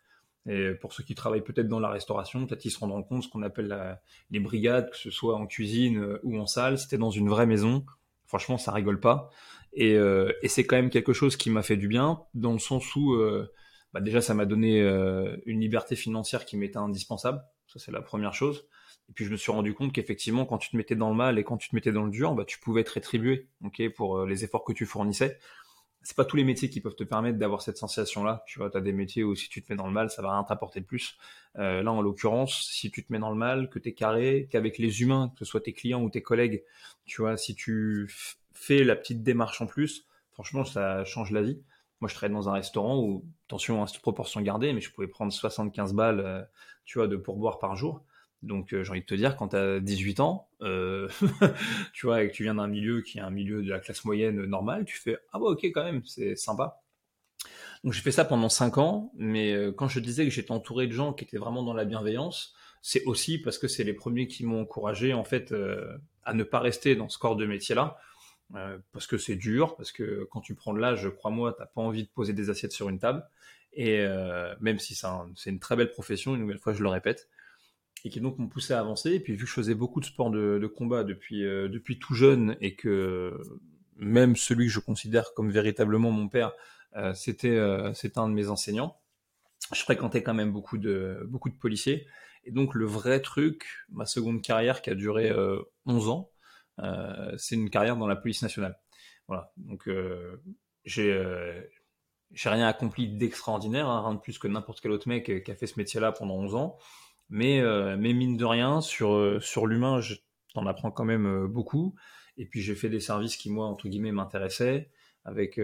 Et pour ceux qui travaillent peut-être dans la restauration, peut-être ils se rendront compte ce qu'on appelle les brigades, que ce soit en cuisine euh, ou en salle, c'était dans une vraie maison. Franchement, ça rigole pas. Et, euh, et c'est quand même quelque chose qui m'a fait du bien, dans le sens où, euh, bah déjà, ça m'a donné une liberté financière qui m'était indispensable. Ça, c'est la première chose. Et puis, je me suis rendu compte qu'effectivement, quand tu te mettais dans le mal et quand tu te mettais dans le dur, bah, tu pouvais être rétribué ok, pour euh, les efforts que tu fournissais. C'est pas tous les métiers qui peuvent te permettre d'avoir cette sensation-là. Tu vois, tu as des métiers où si tu te mets dans le mal, ça va rien t'apporter de plus. Euh, là, en l'occurrence, si tu te mets dans le mal, que tu es carré, qu'avec les humains, que ce soit tes clients ou tes collègues, tu vois, si tu fais la petite démarche en plus, franchement, ça change la vie. Moi, je travaillais dans un restaurant où, attention, à cette proportion gardée, mais je pouvais prendre 75 balles, euh, tu vois, de pourboire par jour. Donc, euh, j'ai envie de te dire, quand tu as 18 ans, euh, tu vois, et que tu viens d'un milieu qui est un milieu de la classe moyenne normale, tu fais Ah, bah, ok, quand même, c'est sympa. Donc, j'ai fait ça pendant 5 ans, mais euh, quand je disais que j'étais entouré de gens qui étaient vraiment dans la bienveillance, c'est aussi parce que c'est les premiers qui m'ont encouragé, en fait, à ne pas rester dans ce corps de métier-là. Parce que c'est dur, parce que quand tu prends de l'âge, crois-moi, t'as pas envie de poser des assiettes sur une table. Et même si c'est une très belle profession, une nouvelle fois je le répète, et qui donc m'ont poussé à avancer. Et puis vu que je faisais beaucoup de sports de, combat depuis, euh, depuis tout jeune, et que même celui que je considère comme véritablement mon père, euh, c'était euh, un de mes enseignants, je fréquentais quand même beaucoup de, beaucoup de policiers. Et donc le vrai truc, ma seconde carrière qui a duré euh, 11 ans, euh, c'est une carrière dans la police nationale. Voilà. Donc euh, j'ai euh, rien accompli d'extraordinaire, hein, rien de plus que n'importe quel autre mec euh, qui a fait ce métier-là pendant 11 ans. Mais, euh, mais mine de rien, sur, euh, sur l'humain, je- t'en apprends quand même euh, beaucoup. Et puis j'ai fait des services qui, moi, entre guillemets, m'intéressaient, avec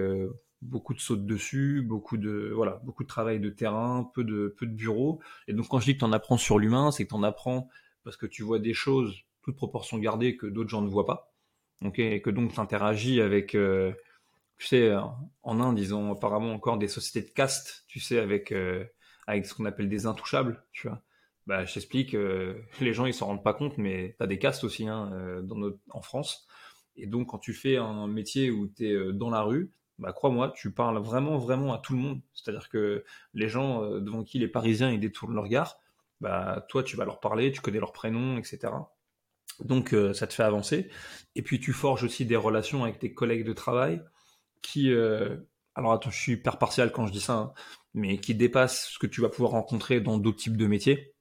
beaucoup de sautes dessus, beaucoup de voilà, beaucoup de travail de terrain, peu de peu de bureau. Et donc quand je dis que tu en apprends sur l'humain, c'est que tu en apprends parce que tu vois des choses, toute proportion gardée, que d'autres gens ne voient pas. ok et que donc tu interagis avec, tu sais, en Inde, ils ont apparemment encore des sociétés de caste, tu sais, avec, avec ce qu'on appelle des intouchables, tu vois. Bah, je t'explique, euh, les gens ils s'en rendent pas compte, mais tu as des castes aussi hein, dans notre, en France. Et donc, quand tu fais un métier où tu es dans la rue, bah, crois-moi, tu parles vraiment, vraiment à tout le monde. C'est-à-dire que les gens devant qui les Parisiens ils détournent leur regard, bah, toi, tu vas leur parler, tu connais leur prénom, etc. Donc, euh, ça te fait avancer. Et puis, tu forges aussi des relations avec tes collègues de travail qui, euh, alors attends, je suis hyper partial quand je dis ça, hein, mais qui dépassent ce que tu vas pouvoir rencontrer dans d'autres types de métiers.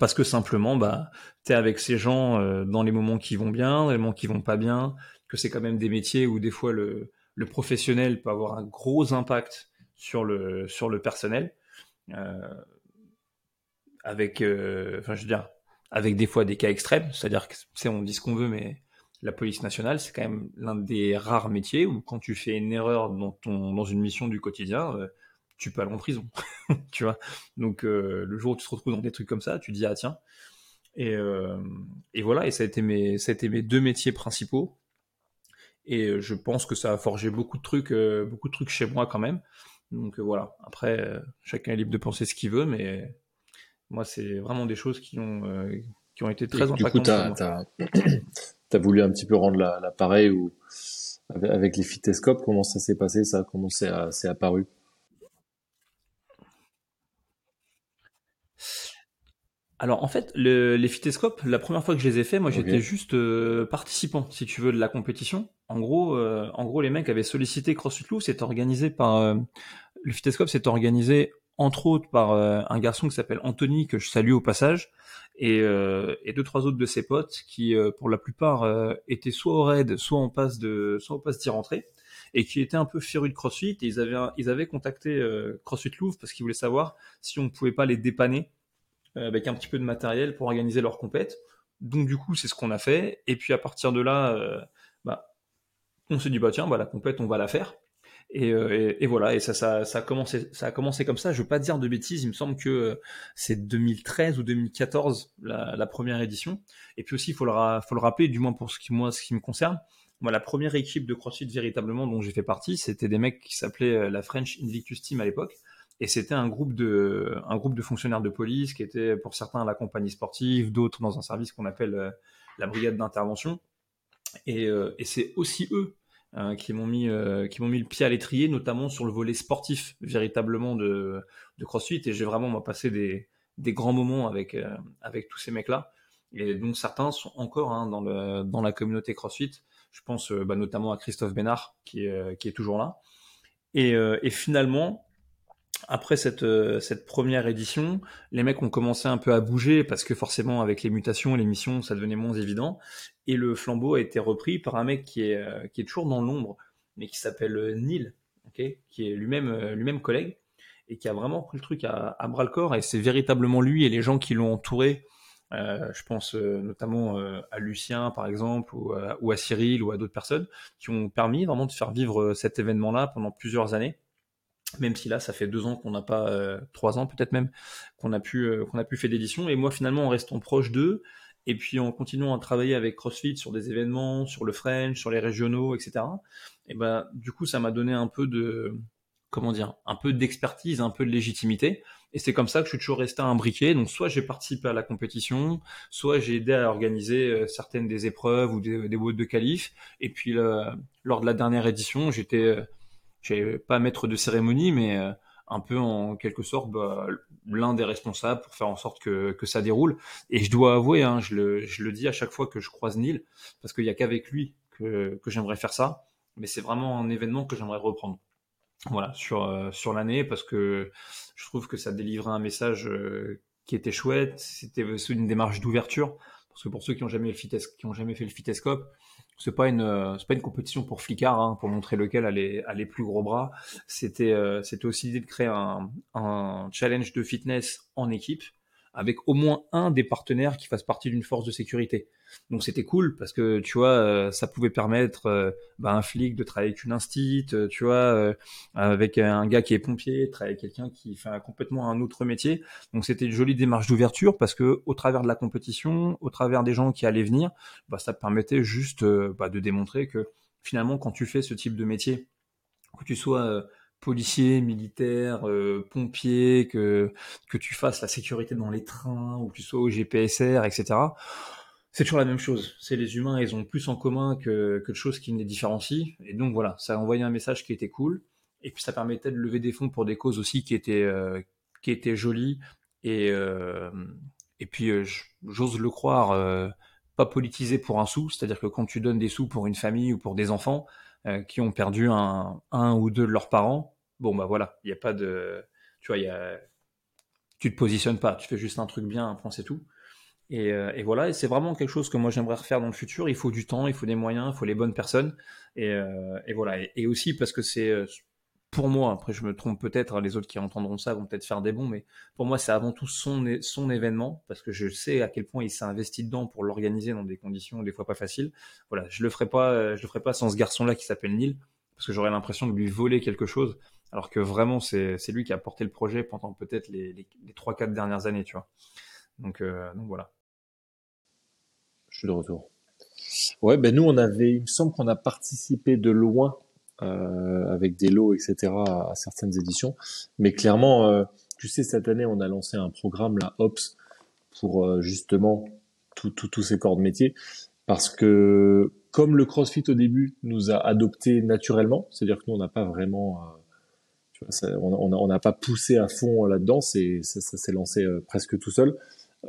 Parce que simplement, bah, tu es avec ces gens euh, dans les moments qui vont bien, dans les moments qui vont pas bien, que c'est quand même des métiers où des fois le, le professionnel peut avoir un gros impact sur le, sur le personnel. Euh, avec, euh, enfin, je veux dire, avec des fois des cas extrêmes, c'est-à-dire que, on dit ce qu'on veut, mais la police nationale, c'est quand même l'un des rares métiers où quand tu fais une erreur dans ton, dans une mission du quotidien, euh, tu peux aller en prison, tu vois. Donc, euh, le jour où tu te retrouves dans des trucs comme ça, tu dis, ah tiens. Et, et voilà, et ça a été mes, ça a été mes deux métiers principaux. Et je pense que ça a forgé beaucoup de trucs, beaucoup de trucs chez moi quand même. Donc voilà. Après, chacun est libre de penser ce qu'il veut, mais moi, c'est vraiment des choses qui ont, euh, qui ont été très impactantes. Du coup, tu as, voulu un petit peu rendre l'appareil ou avec les phytoscopes, comment ça s'est passé, ça? Comment c'est apparu? Alors en fait, les phytoscopes, la première fois que je les ai fait, moi j'étais juste euh, participant, si tu veux, de la compétition. En gros, euh, en gros, les mecs avaient sollicité CrossFit Louvre, c'est organisé par le phytoscope, c'est organisé entre autres par euh, un garçon qui s'appelle Anthony, que je salue au passage, et, euh, et deux trois autres de ses potes qui, euh, pour la plupart, étaient soit au raid, soit en passe de, soit en passe d'y rentrer, et qui étaient un peu férus de CrossFit. Et ils avaient, ils avaient contacté CrossFit Louvre parce qu'ils voulaient savoir si on ne pouvait pas les dépanner avec un petit peu de matériel pour organiser leur compète. Donc du coup, c'est ce qu'on a fait. Et puis à partir de là, bah, on s'est dit bah tiens, bah la compète, on va la faire. Euh, et, voilà, et ça, a commencé, comme ça. Je veux pas dire de bêtises, il me semble que euh, c'est 2013 ou 2014 la, première édition. Et puis aussi, il faut le, rappeler, du moins pour ce qui, moi, ce qui me concerne, moi, la première équipe de CrossFit véritablement dont j'ai fait partie, c'était des mecs qui s'appelaient euh, la French Invictus Team à l'époque. Et c'était un groupe de, fonctionnaires de police qui étaient pour certains la compagnie sportive, d'autres dans un service qu'on appelle la brigade d'intervention. Et, et c'est aussi eux qui m'ont mis euh, qui m'ont mis le pied à l'étrier, notamment sur le volet sportif véritablement de, CrossFit. Et j'ai vraiment passé des, grands moments avec euh, tous ces mecs-là. Et donc certains sont encore hein, dans la communauté CrossFit. Je pense euh, bah, notamment à Christophe Bénard qui est toujours là. Et finalement, après cette, euh, cette première édition, les mecs ont commencé un peu à bouger parce que forcément avec les mutations, les missions, ça devenait moins évident. Et le flambeau a été repris par un mec qui est, euh, qui est toujours dans l'ombre, mais qui s'appelle euh, Neil, qui est lui-même lui-même collègue et qui a vraiment pris le truc à, à bras le corps. Et c'est véritablement lui et les gens qui l'ont entouré. je pense notamment à Lucien par exemple ou, ou à Cyril ou à d'autres personnes qui ont permis vraiment de faire vivre cet événement-là pendant plusieurs années même si là ça fait deux ans qu'on n'a pas euh, trois ans peut-être même qu'on a pu euh, qu'on a pu faire d'édition. Et moi finalement en restant proche d'eux et puis en continuant à travailler avec CrossFit sur des événements sur le French sur les régionaux etc et ben du coup ça m'a donné un peu de comment dire un peu d'expertise un peu de légitimité. Et c'est comme ça que je suis toujours resté imbriqué donc soit j'ai participé à la compétition soit j'ai aidé à organiser euh, certaines des épreuves ou des, des de qualif. Et puis lors de la dernière édition j'étais je pas maître de cérémonie, mais euh, un peu en quelque sorte bah, l'un des responsables pour faire en sorte que, que ça déroule. Et je dois avouer, hein, je, le, je le dis à chaque fois que je croise Neil, parce qu'il n'y a qu'avec lui que, que j'aimerais faire ça, mais c'est vraiment un événement que j'aimerais reprendre. Voilà, sur, euh, sur l'année, parce que je trouve que ça délivrait un message euh, qui était chouette, c'était une démarche d'ouverture, parce que pour ceux qui ont jamais, qui ont jamais fait le Fitescope, c'est pas une euh, c'est pas une compétition pour flicard hein, pour montrer lequel a les, a les plus gros bras. C'était euh, c'était aussi l'idée de créer un, un challenge de fitness en équipe avec au moins un des partenaires qui fasse partie d'une force de sécurité. Donc c'était cool parce que tu vois, euh, ça pouvait permettre euh, bah, un flic de travailler avec une instit, euh, tu vois, avec un gars qui est pompier, travailler avec quelqu'un qui fait complètement un autre métier. Donc c'était une jolie démarche d'ouverture parce que au travers de la compétition, au travers des gens qui allaient venir, bah, ça permettait juste bah, de démontrer que finalement quand tu fais ce type de métier, que tu sois policier, militaire, euh, pompier, que, que tu fasses la sécurité dans les trains, ou que tu sois au GPSR, etc. C'est toujours la même chose. C'est les humains, ils ont plus en commun que, que de choses qui les différencient. Et donc voilà, ça a envoyé un message qui était cool. Et puis ça permettait de lever des fonds pour des causes aussi qui étaient, euh, qui étaient jolies. Et, euh, et puis j'ose le croire, pas politisé pour un sou. C'est-à-dire que quand tu donnes des sous pour une famille ou pour des enfants, qui ont perdu un, un, ou deux de leurs parents, bon bah voilà, il n'y a pas de, tu vois, y a, tu te positionnes pas, tu fais juste un truc bien, un point c'est tout. Et, euh, et, voilà, et c'est vraiment quelque chose que moi j'aimerais refaire dans le futur. Il faut du temps, il faut des moyens, il faut les bonnes personnes. Et, euh, et voilà, et, aussi parce que c'est euh, pour moi, après je me trompe peut-être, les autres qui entendront ça vont peut-être faire des bons, mais pour moi c'est avant tout son, son événement, parce que je sais à quel point il s'est investi dedans pour l'organiser dans des conditions des fois pas faciles. Voilà, je le ferai pas, je le ferai pas sans ce garçon-là qui s'appelle Neil, parce que j'aurais l'impression de lui voler quelque chose alors que vraiment c'est lui qui a porté le projet pendant peut-être les, les, 3-4 dernières années, tu vois. Donc, euh, donc voilà. Je suis de retour. Ouais, ben nous on avait, il me semble qu'on a participé de loin euh, avec des lots, etc. à, certaines éditions, mais clairement, euh, tu sais, cette année on a lancé un programme, la Ops, pour euh, justement tous ces corps de métier, parce que comme le CrossFit au début nous a adopté naturellement, c'est-à-dire que nous on n'a pas vraiment euh, on n'a pas poussé à fond là-dedans, c'est, ça, s'est lancé euh, presque tout seul.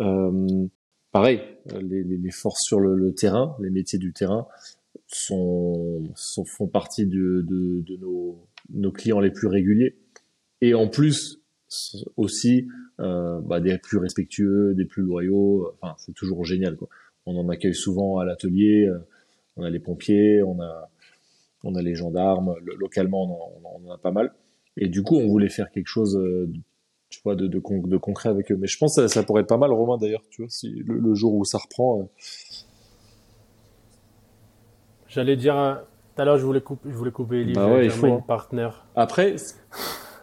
Euh, pareil, les, forces sur le, terrain, les métiers du terrain sont, font partie de, nos, clients les plus réguliers. Et en plus, aussi euh, bah, des plus respectueux, des plus loyaux. Enfin, c'est toujours génial. Quoi. On en accueille souvent à l'atelier. On a les pompiers, on a, on a les gendarmes. localement, on en, a pas mal. Et du coup, on voulait faire quelque chose, euh, tu vois, de, de, de, concret avec eux. Mais je pense que ça, pourrait être pas mal, Romain, d'ailleurs, tu vois, si le, jour où ça reprend. Euh. J'allais dire, euh, tout à l'heure, je voulais couper, je voulais couper Ellie, bah ouais, il faut, hein. partner. Après.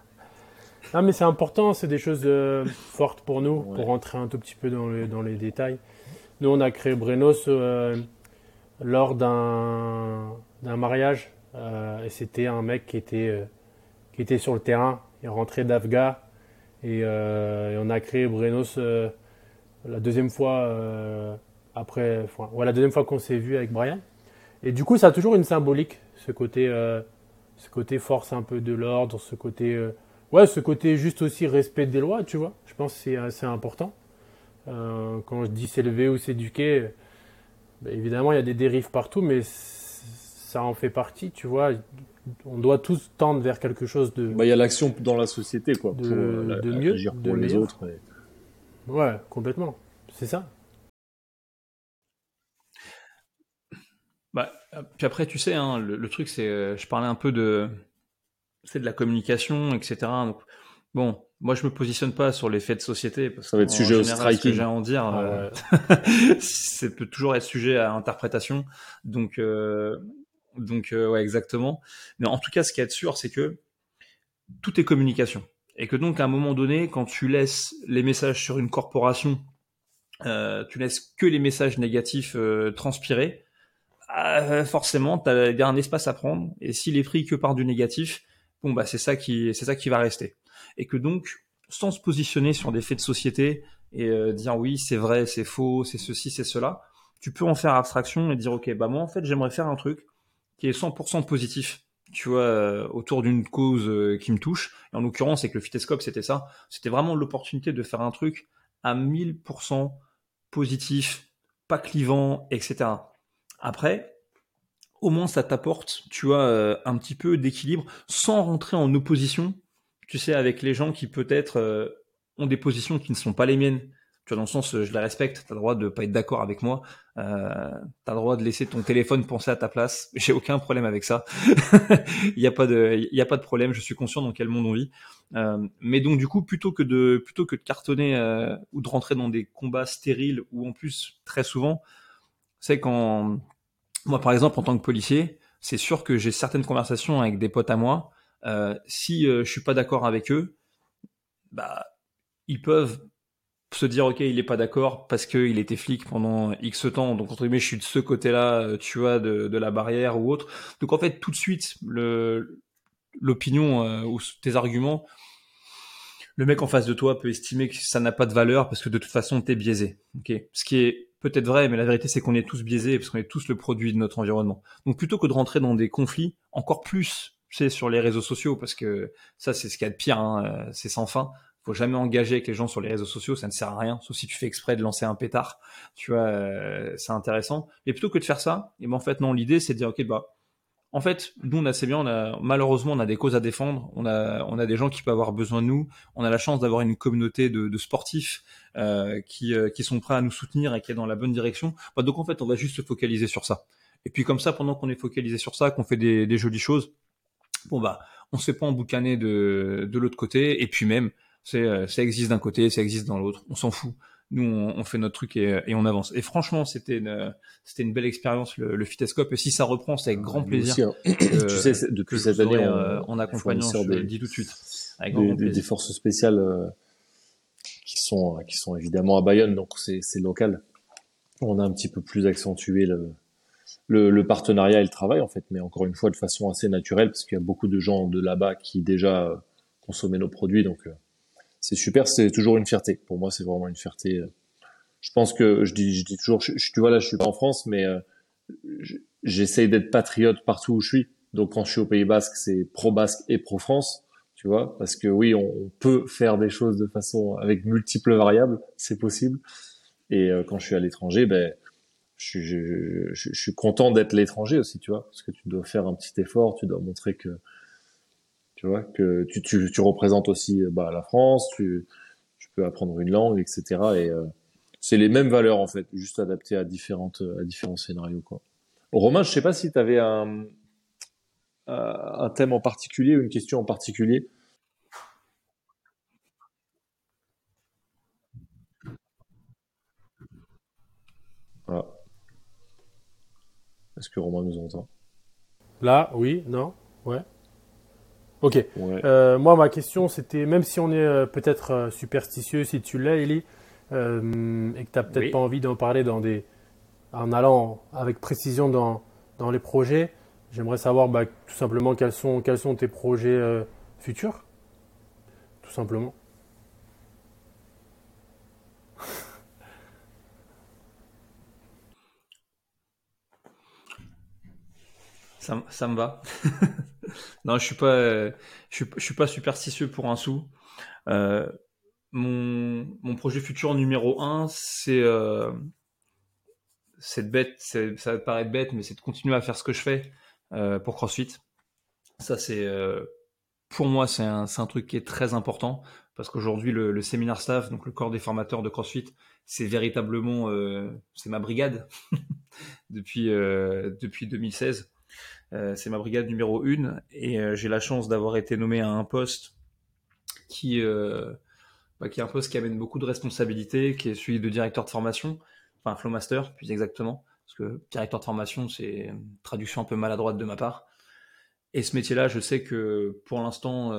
non, mais c'est important, c'est des choses fortes pour nous, pour rentrer un tout petit peu dans les, dans les détails. Nous, on a créé Brenos lors d'un mariage. et c'était un mec qui était était sur le terrain. Il est rentré d'Afga euh, et, on a créé Brenos euh, la deuxième fois euh, après, enfin, la deuxième fois qu'on s'est vu avec Brian. Et du coup, ça a toujours une symbolique, ce côté, ce côté force un peu de l'ordre, ce côté, ouais, ce côté juste aussi respect des lois, tu vois. Je pense que c'est assez important. quand je dis s'élever ou s'éduquer, ben, évidemment, il y a des dérives partout, mais ça en fait partie, tu vois on doit tous tendre vers quelque chose de. Bah, il y a l'action dans la société, quoi. De, euh, de mieux. pour les autres. Ouais, complètement. C'est ça. Bah, puis après, tu sais, hein, le, truc, c'est. Euh, je parlais un peu de. C'est de la communication, etc. Donc, bon, moi, je me positionne pas sur les faits de société. Parce ça va être sujet au striking. Ce que j'ai à en dire, ah euh, peut toujours être sujet à interprétation. Donc, donc, euh, ouais, exactement. Mais en tout cas, ce qui est sûr, c'est que tout est communication. Et que donc, à un moment donné, quand tu laisses les messages sur une corporation, euh, tu laisses que les messages négatifs euh, transpirer, forcément, il y a un espace à prendre. Et s'il est pris que par du négatif, bon, bah, c'est ça qui, c'est ça qui va rester. Et que donc, sans se positionner sur des faits de société et dire oui, c'est vrai, c'est faux, c'est ceci, c'est cela, tu peux en faire abstraction et dire ok, bah moi en fait j'aimerais faire un truc qui est 100% positif, tu vois, euh, autour d'une cause euh, qui me touche. Et en l'occurrence, c'est que le Fitescope, c'était ça. C'était vraiment l'opportunité de faire un truc à 1000% positif, pas clivant, etc. Après, au moins ça t'apporte, tu vois, euh, un petit peu d'équilibre sans rentrer en opposition, tu sais, avec les gens qui peut-être ont des positions qui ne sont pas les miennes. Dans le sens, je la respecte. T'as le droit de pas être d'accord avec moi. Euh, t'as le droit de laisser ton téléphone penser à ta place. J'ai aucun problème avec ça. Il n'y a pas de, a pas de problème. Je suis conscient dans quel monde on vit. Euh, mais donc du coup, plutôt que de, plutôt que de cartonner euh, ou de rentrer dans des combats stériles ou en plus très souvent, c'est quand moi, par exemple, en tant que policier, c'est sûr que j'ai certaines conversations avec des potes à moi. Euh, si euh, je suis pas d'accord avec eux, bah ils peuvent se dire ok il est pas d'accord parce qu'il était flic pendant X temps. Donc entre guillemets je suis de ce côté-là euh, tu vois de, de, la barrière ou autre. Donc en fait tout de suite le l'opinion euh, ou tes arguments le mec en face de toi peut estimer que ça n'a pas de valeur parce que de toute façon t'es biaisé. Ok. Ce qui est peut-être vrai mais la vérité c'est qu'on est tous biaisés parce qu'on est tous le produit de notre environnement. Donc plutôt que de rentrer dans des conflits encore plus c'est sur les réseaux sociaux parce que ça c'est ce qu'il y a de pire hein, euh, c'est sans fin faut jamais engager avec les gens sur les réseaux sociaux, ça ne sert à rien, sauf si tu fais exprès de lancer un pétard, tu vois, euh, c'est intéressant. Mais plutôt que de faire ça, et ben en fait non, l'idée c'est de dire ok bah en fait, nous on a assez bien, on a malheureusement on a des causes à défendre, on a on a des gens qui peuvent avoir besoin de nous, on a la chance d'avoir une communauté de, de sportifs euh, qui euh, qui sont prêts à nous soutenir et qui est dans la bonne direction. Bah, donc en fait, on va juste se focaliser sur ça. Et puis comme ça, pendant qu'on est focalisé sur ça, qu'on fait des, des jolies choses, bon bah on se fait pas emboucaner de de l'autre côté. Et puis même c'est, euh, ça existe d'un côté, ça existe dans l'autre. On s'en fout. Nous, on, on fait notre truc et, et, on avance. Et franchement, c'était une, c'était une belle expérience le, le Fitescope. Et si ça reprend, c'est avec grand plaisir. Aussi, hein. tu sais, depuis cette année, on, euh, en accompagnant, je des, le dis tout de suite, avec des, des, des forces spéciales euh, qui sont, qui sont évidemment à Bayonne, donc c'est, c'est local. On a un petit peu plus accentué le, le, le, partenariat et le travail en fait, mais encore une fois de façon assez naturelle parce qu'il y a beaucoup de gens de là-bas qui déjà consommaient nos produits, donc c'est super, c'est toujours une fierté. Pour moi, c'est vraiment une fierté. euh, Je pense que je dis, je dis toujours, tu vois là, je suis pas en France, mais euh, je- j'essaye d'être patriote partout où je suis. Donc quand je suis au Pays Basque, c'est pro Basque et pro France, tu vois, parce que oui, on, peut faire des choses de façon avec multiples variables, c'est possible. Et euh, quand je suis à l'étranger, ben je, je, je suis content d'être l'étranger aussi, tu vois, parce que tu dois faire un petit effort, tu dois montrer que tu vois que tu, tu, tu représentes aussi euh, bah, la France, tu, tu peux apprendre une langue, etc. Et euh, c'est les mêmes valeurs en fait, juste adaptées à différentes à différents scénarios quoi. Romain, je sais pas si tu avais un euh, un thème en particulier ou une question en particulier. Voilà. Est-ce que Romain nous entend? Là, oui, non, ouais. Ok. Ouais. Euh, moi, ma question, c'était, même si on est euh, peut-être euh, superstitieux, si tu l'es, Eli, euh, et que tu n'as peut-être Oui. pas envie d'en parler dans des, en allant avec précision dans, dans les projets, j'aimerais savoir bah, tout simplement quels sont, quels sont tes projets futurs, tout simplement. Ça, me va. non, je suis pas, je suis, je suis pas superstitieux pour un sou. Euh, mon, projet futur numéro un, c'est, euh, bête, ça va paraître bête, mais c'est de continuer à faire ce que je fais euh, pour CrossFit. Ça, c'est, euh, pour moi, c'est un, truc qui est très important parce qu'aujourd'hui, le, le séminaire staff, donc le corps des formateurs de CrossFit, c'est véritablement, c'est ma brigade depuis, depuis 2016. Euh, c'est ma brigade numéro une et euh, j'ai la chance d'avoir été nommé à un poste qui, euh, bah, qui est un poste qui amène beaucoup de responsabilités, qui est celui de directeur de formation, enfin Flowmaster plus exactement, parce que directeur de formation c'est une traduction un peu maladroite de ma part. Et ce métier-là, je sais que pour l'instant,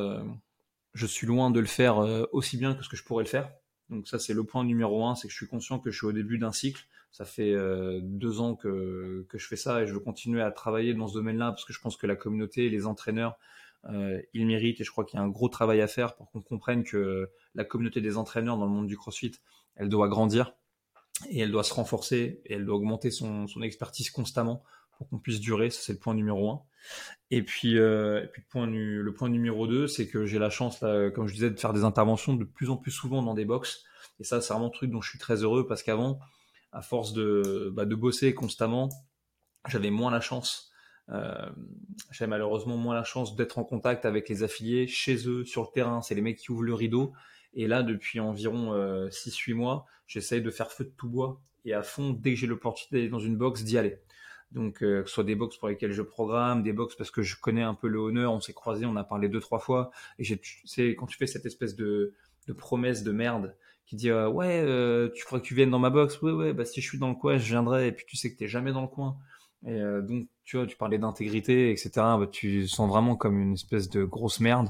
je suis loin de le faire aussi bien que ce que je pourrais le faire. Donc ça, c'est le point numéro un, c'est que je suis conscient que je suis au début d'un cycle. Ça fait euh, deux ans que, je fais ça et je veux continuer à travailler dans ce domaine-là parce que je pense que la communauté, les entraîneurs, euh, ils méritent et je crois qu'il y a un gros travail à faire pour qu'on comprenne que la communauté des entraîneurs dans le monde du CrossFit, elle doit grandir et elle doit se renforcer et elle doit augmenter son, expertise constamment pour qu'on puisse durer. Ça, c'est le point numéro un. Et puis, euh, point le point numéro 2, c'est que j'ai la chance, comme je disais, de faire des interventions de plus en plus souvent dans des box. Et ça, c'est vraiment un truc dont je suis très heureux parce qu'avant, à force de, bah, de bosser constamment, j'avais moins la chance. Euh, j'avais malheureusement moins la chance d'être en contact avec les affiliés chez eux, sur le terrain. C'est les mecs qui ouvrent le rideau. Et là, depuis environ 6-8 mois, j'essaye de faire feu de tout bois et à fond, dès que j'ai l'opportunité d'aller dans une box, d'y aller. Donc, euh, que ce soit des box pour lesquelles je programme, des box parce que je connais un peu le honneur, on s'est croisé, on a parlé deux, trois fois. Et sais, quand tu fais cette espèce de, de promesse de merde qui dit euh, ouais, euh, tu crois que tu viennes dans ma box? Ouais, ouais, bah si je suis dans le coin, je viendrai. Et puis tu sais que t'es jamais dans le coin. Et donc, tu vois, tu parlais d'intégrité, etc. Bah, tu sens vraiment comme une espèce de grosse merde.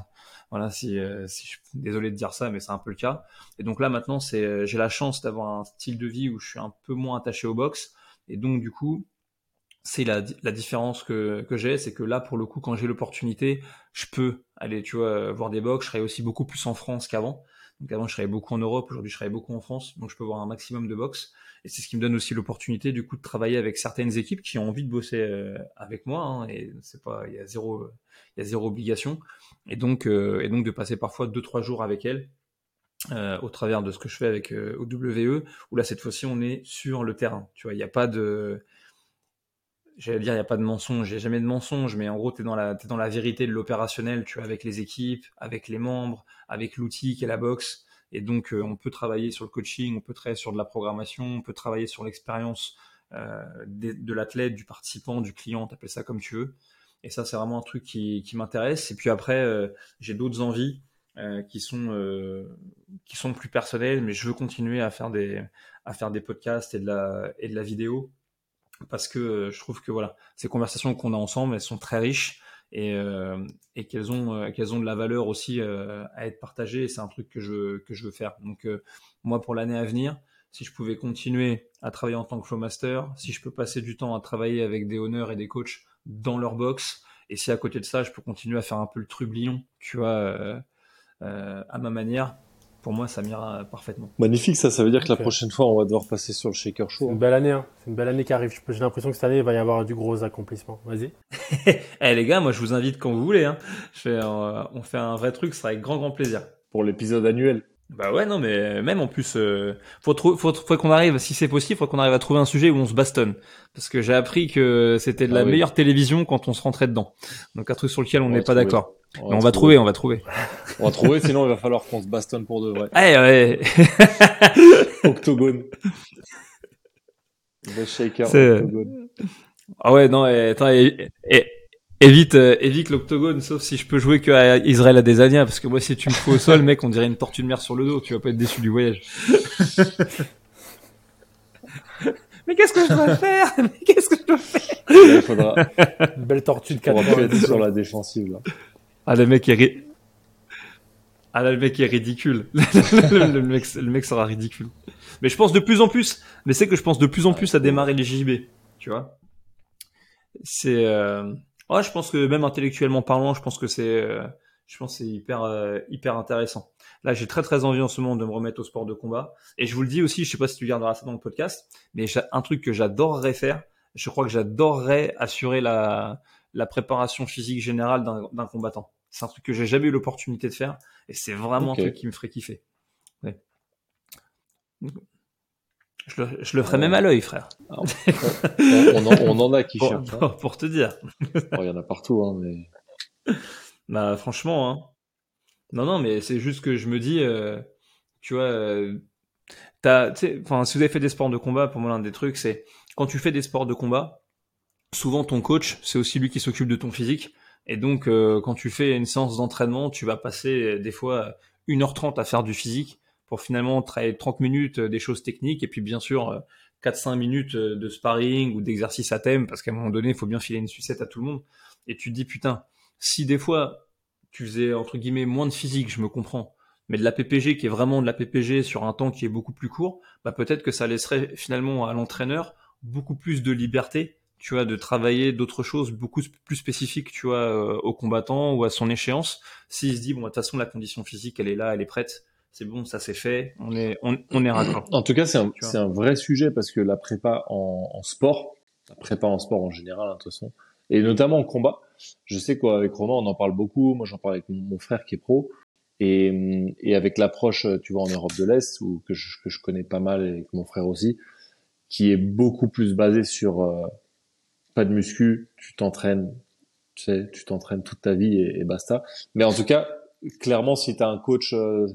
Voilà, si, si je désolé de dire ça, mais c'est un peu le cas. Et donc là, maintenant, c'est, j'ai la chance d'avoir un style de vie où je suis un peu moins attaché aux box. Et donc, du coup, c'est la, la, différence que, que j'ai, c'est que là, pour le coup, quand j'ai l'opportunité, je peux aller, tu vois, voir des box. Je serais aussi beaucoup plus en France qu'avant. Donc avant, je serais beaucoup en Europe. Aujourd'hui, je serais beaucoup en France. Donc, je peux voir un maximum de box. Et c'est ce qui me donne aussi l'opportunité, du coup, de travailler avec certaines équipes qui ont envie de bosser euh, avec moi. Hein, et c'est pas, il y a zéro, il y a zéro obligation. Et donc, euh, et donc de passer parfois deux, trois jours avec elles. Euh, au travers de ce que je fais avec OWE, où là cette fois-ci on est sur le terrain. Tu vois, il n'y a pas de, j'allais dire, il n'y a pas de mensonge, il n'y a jamais de mensonge, mais en gros, tu es, dans la, es dans la vérité de l'opérationnel, tu vois, avec les équipes, avec les membres, avec l'outil qui est la box. Et donc, euh, on peut travailler sur le coaching, on peut travailler sur de la programmation, on peut travailler sur l'expérience euh, de, l'athlète, du participant, du client, t'appelles ça comme tu veux. Et ça, c'est vraiment un truc qui, qui m'intéresse. Et puis après, euh, j'ai d'autres envies qui sont qui sont plus personnelles, mais je veux continuer à faire des à faire des podcasts et de la et de la vidéo parce que euh, je trouve que voilà, ces conversations qu'on a ensemble, elles sont très riches et, euh, qu'elles ont euh, ont de la valeur aussi à être partagées. Et c'est un truc que je que je veux faire. Donc moi, pour l'année à venir, si je pouvais continuer à travailler en tant que flowmaster, si je peux passer du temps à travailler avec des honneurs et des coachs dans leur box, et si à côté de ça, je peux continuer à faire un peu le trublion, tu vois, à ma manière, pour moi, ça m'ira parfaitement. Magnifique, ça. Ça veut dire que la prochaine fois, on va devoir passer sur le Shaker Show. C'est une belle année. Hein. C'est une belle année qui arrive. J'ai l'impression que cette année, il va y avoir du gros accomplissement. Vas-y. eh les gars, moi, je vous invite quand vous voulez. Hein. Je fais, euh, on fait un vrai truc, ce sera avec grand, grand plaisir. Pour l'épisode annuel. Bah ouais, non, mais même en plus, euh, faut, faut, faut qu'on arrive, si c'est possible, faut qu'on arrive à trouver un sujet où on se bastonne. Parce que j'ai appris que c'était de la ah meilleure télévision quand on se rentrait dedans. Donc un truc sur lequel on n'est pas d'accord. On, on va trouver, on va trouver. On va trouver, sinon il va falloir qu'on se bastonne pour de vrai. Ouais, ouais. octogone. The Shaker Octogone. Ah ouais, non, et, attends, et, et, évite, euh, évite l'octogone, sauf si je peux jouer que à Israël Adesanya, parce que moi, si tu me fous au sol, mec, on dirait une tortue de mer sur le dos, tu vas pas être déçu du voyage. Mais qu'est-ce que je dois faire? Mais qu'est-ce que je dois faire? Il faudra. Une belle tortue de 4 être sur la défensive, là. Ah, le mec est, ri... ah, là, le mec est ridicule. le, mec, le mec sera ridicule. Mais je pense de plus en plus, mais c'est que je pense de plus en plus à démarrer les JJB, tu vois. C'est, euh... Ouais, je pense que même intellectuellement parlant, je pense que c'est, euh, je pense c'est hyper, euh, hyper intéressant. Là, j'ai très très envie en ce moment de me remettre au sport de combat. Et je vous le dis aussi, je sais pas si tu garderas ça dans le podcast, mais un truc que j'adorerais faire, je crois que j'adorerais assurer la, la préparation physique générale d'un combattant. C'est un truc que j'ai jamais eu l'opportunité de faire, et c'est vraiment un truc qui me ferait kiffer. Ouais. Je le, je le ferai même à l'œil, frère. Ah, on, en, on, en, a qui cherchent. Pour, hein. pour, te dire. Il y en a partout, hein, mais. Bah, franchement, hein. Non, non, mais c'est juste que je me dis, euh, tu vois, euh, as, enfin, si vous avez fait des sports de combat, pour moi, l'un des trucs, c'est quand tu fais des sports de combat, souvent ton coach, c'est aussi lui qui s'occupe de ton physique. Et donc, euh, quand tu fais une séance d'entraînement, tu vas passer euh, des fois 1h30 à faire du physique pour finalement travailler 30 minutes euh, des choses techniques et puis bien sûr 4-5 minutes de sparring ou d'exercice à thème parce qu'à un moment donné, il faut bien filer une sucette à tout le monde. Et tu te dis, putain, si des fois tu faisais entre guillemets moins de physique, je me comprends, mais de la PPG qui est vraiment de la PPG sur un temps qui est beaucoup plus court, bah peut-être que ça laisserait finalement à l'entraîneur beaucoup plus de liberté, tu vois, de travailler d'autres choses beaucoup plus spécifiques, tu vois, au combattant ou à son échéance. S'il se dit bon, de toute façon la condition physique, elle est là, elle est prête, c'est bon, ça c'est fait, on est, on, on est raccord. En tout cas, c'est un, c'est un vrai sujet parce que la prépa en, en, sport, la prépa en sport en général, hein, de toute façon, et notamment en combat, je sais qu'avec Romain, on en parle beaucoup. Moi, j'en parle avec mon, frère qui est pro. Et, et avec l'approche, tu vois, en Europe de l'Est, ou que je, que je connais pas mal avec mon frère aussi, qui est beaucoup plus basé sur euh, pas de muscu, tu t'entraînes, tu sais, tu t'entraînes toute ta vie et, et, basta. Mais en tout cas, clairement, si tu as un coach, euh,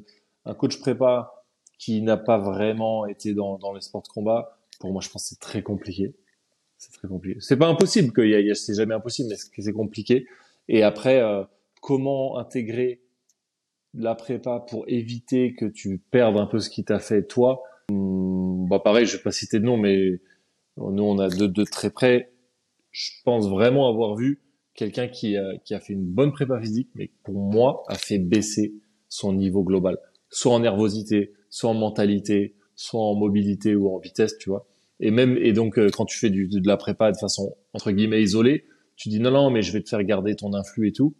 un coach prépa qui n'a pas vraiment été dans, dans les sports de combat, pour moi, je pense que c'est très compliqué. C'est très compliqué. C'est pas impossible, que y a, c'est jamais impossible, mais c'est compliqué. Et après, euh, comment intégrer la prépa pour éviter que tu perdes un peu ce qui t'a fait toi? Hmm, Bah pareil, je vais pas citer de nom, mais nous on a de, de très près. Je pense vraiment avoir vu quelqu'un qui a, qui a fait une bonne prépa physique, mais pour moi a fait baisser son niveau global, soit en nervosité, soit en mentalité, soit en mobilité ou en vitesse, tu vois. Et même et donc euh, quand tu fais du, de la prépa de façon entre guillemets isolée, tu dis non non mais je vais te faire garder ton influx et tout.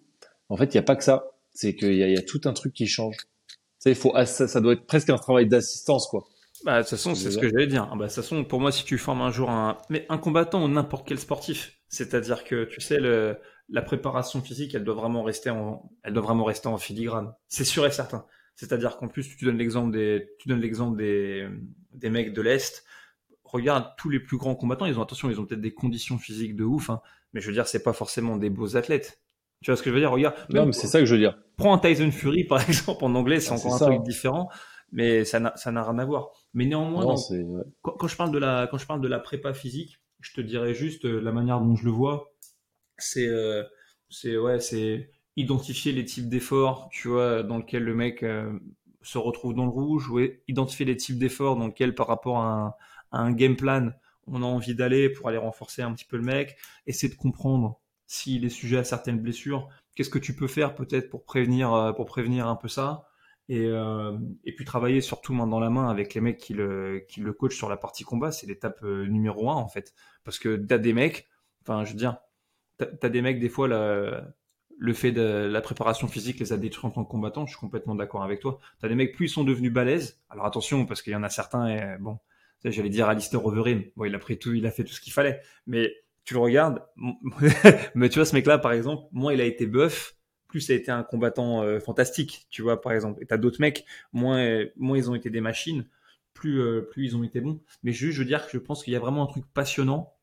En fait, il y a pas que ça. C'est qu'il y a, y a tout un truc qui change. Tu sais, il faut ah, ça, ça doit être presque un travail d'assistance quoi. Bah, de toute façon, c'est ce que j'allais dire. Bah, de toute façon, pour moi, si tu formes un jour un, mais un combattant ou n'importe quel sportif, c'est-à-dire que, tu sais, le, la préparation physique, elle doit vraiment rester en, elle doit vraiment rester en filigrane. C'est sûr et certain. C'est-à-dire qu'en plus, tu donnes l'exemple des, tu donnes l'exemple des, des mecs de l'Est. Regarde, tous les plus grands combattants, ils ont, attention, ils ont peut-être des conditions physiques de ouf, hein, mais je veux dire, c'est pas forcément des beaux athlètes. Tu vois ce que je veux dire? Regarde. Non, mais c'est ça que je veux dire. Prends un Tyson Fury, par exemple, en anglais, c'est ah, encore un truc différent, mais ça n'a, ça n'a rien à voir. Mais néanmoins, quand, je parle de la, quand je parle de la prépa physique, je te dirais juste euh, la manière dont je le vois, c'est, euh, c'est, ouais, c'est, identifier les types d'efforts, tu vois, dans lequel le mec euh, se retrouve dans le rouge, ou identifier les types d'efforts dans lequel, par rapport à un, game plan, on a envie d'aller pour aller renforcer un petit peu le mec, essayer de comprendre s'il est sujet à certaines blessures, qu'est-ce que tu peux faire peut-être pour prévenir, euh, pour prévenir un peu ça, et, euh, et puis travailler surtout main dans la main avec les mecs qui le, coachent sur la partie combat, c'est l'étape numéro un en fait, parce que t'as des mecs, enfin je veux dire, t'as as des mecs des fois là le fait de la préparation physique les a détruits en tant que combattants, je suis complètement d'accord avec toi. T'as des mecs, plus ils sont devenus balèzes, alors attention, parce qu'il y en a certains, et, bon, j'allais dire Alistair Overeem, bon, il a pris tout, il a fait tout ce qu'il fallait, mais tu le regardes, mais tu vois, ce mec-là, par exemple, moins il a été bœuf, plus ça a été un combattant euh, fantastique, tu vois, par exemple. Et t'as d'autres mecs, moins, moins ils ont été des machines, plus, euh, plus ils ont été bons. Mais juste, je veux dire que je pense qu'il y a vraiment un truc passionnant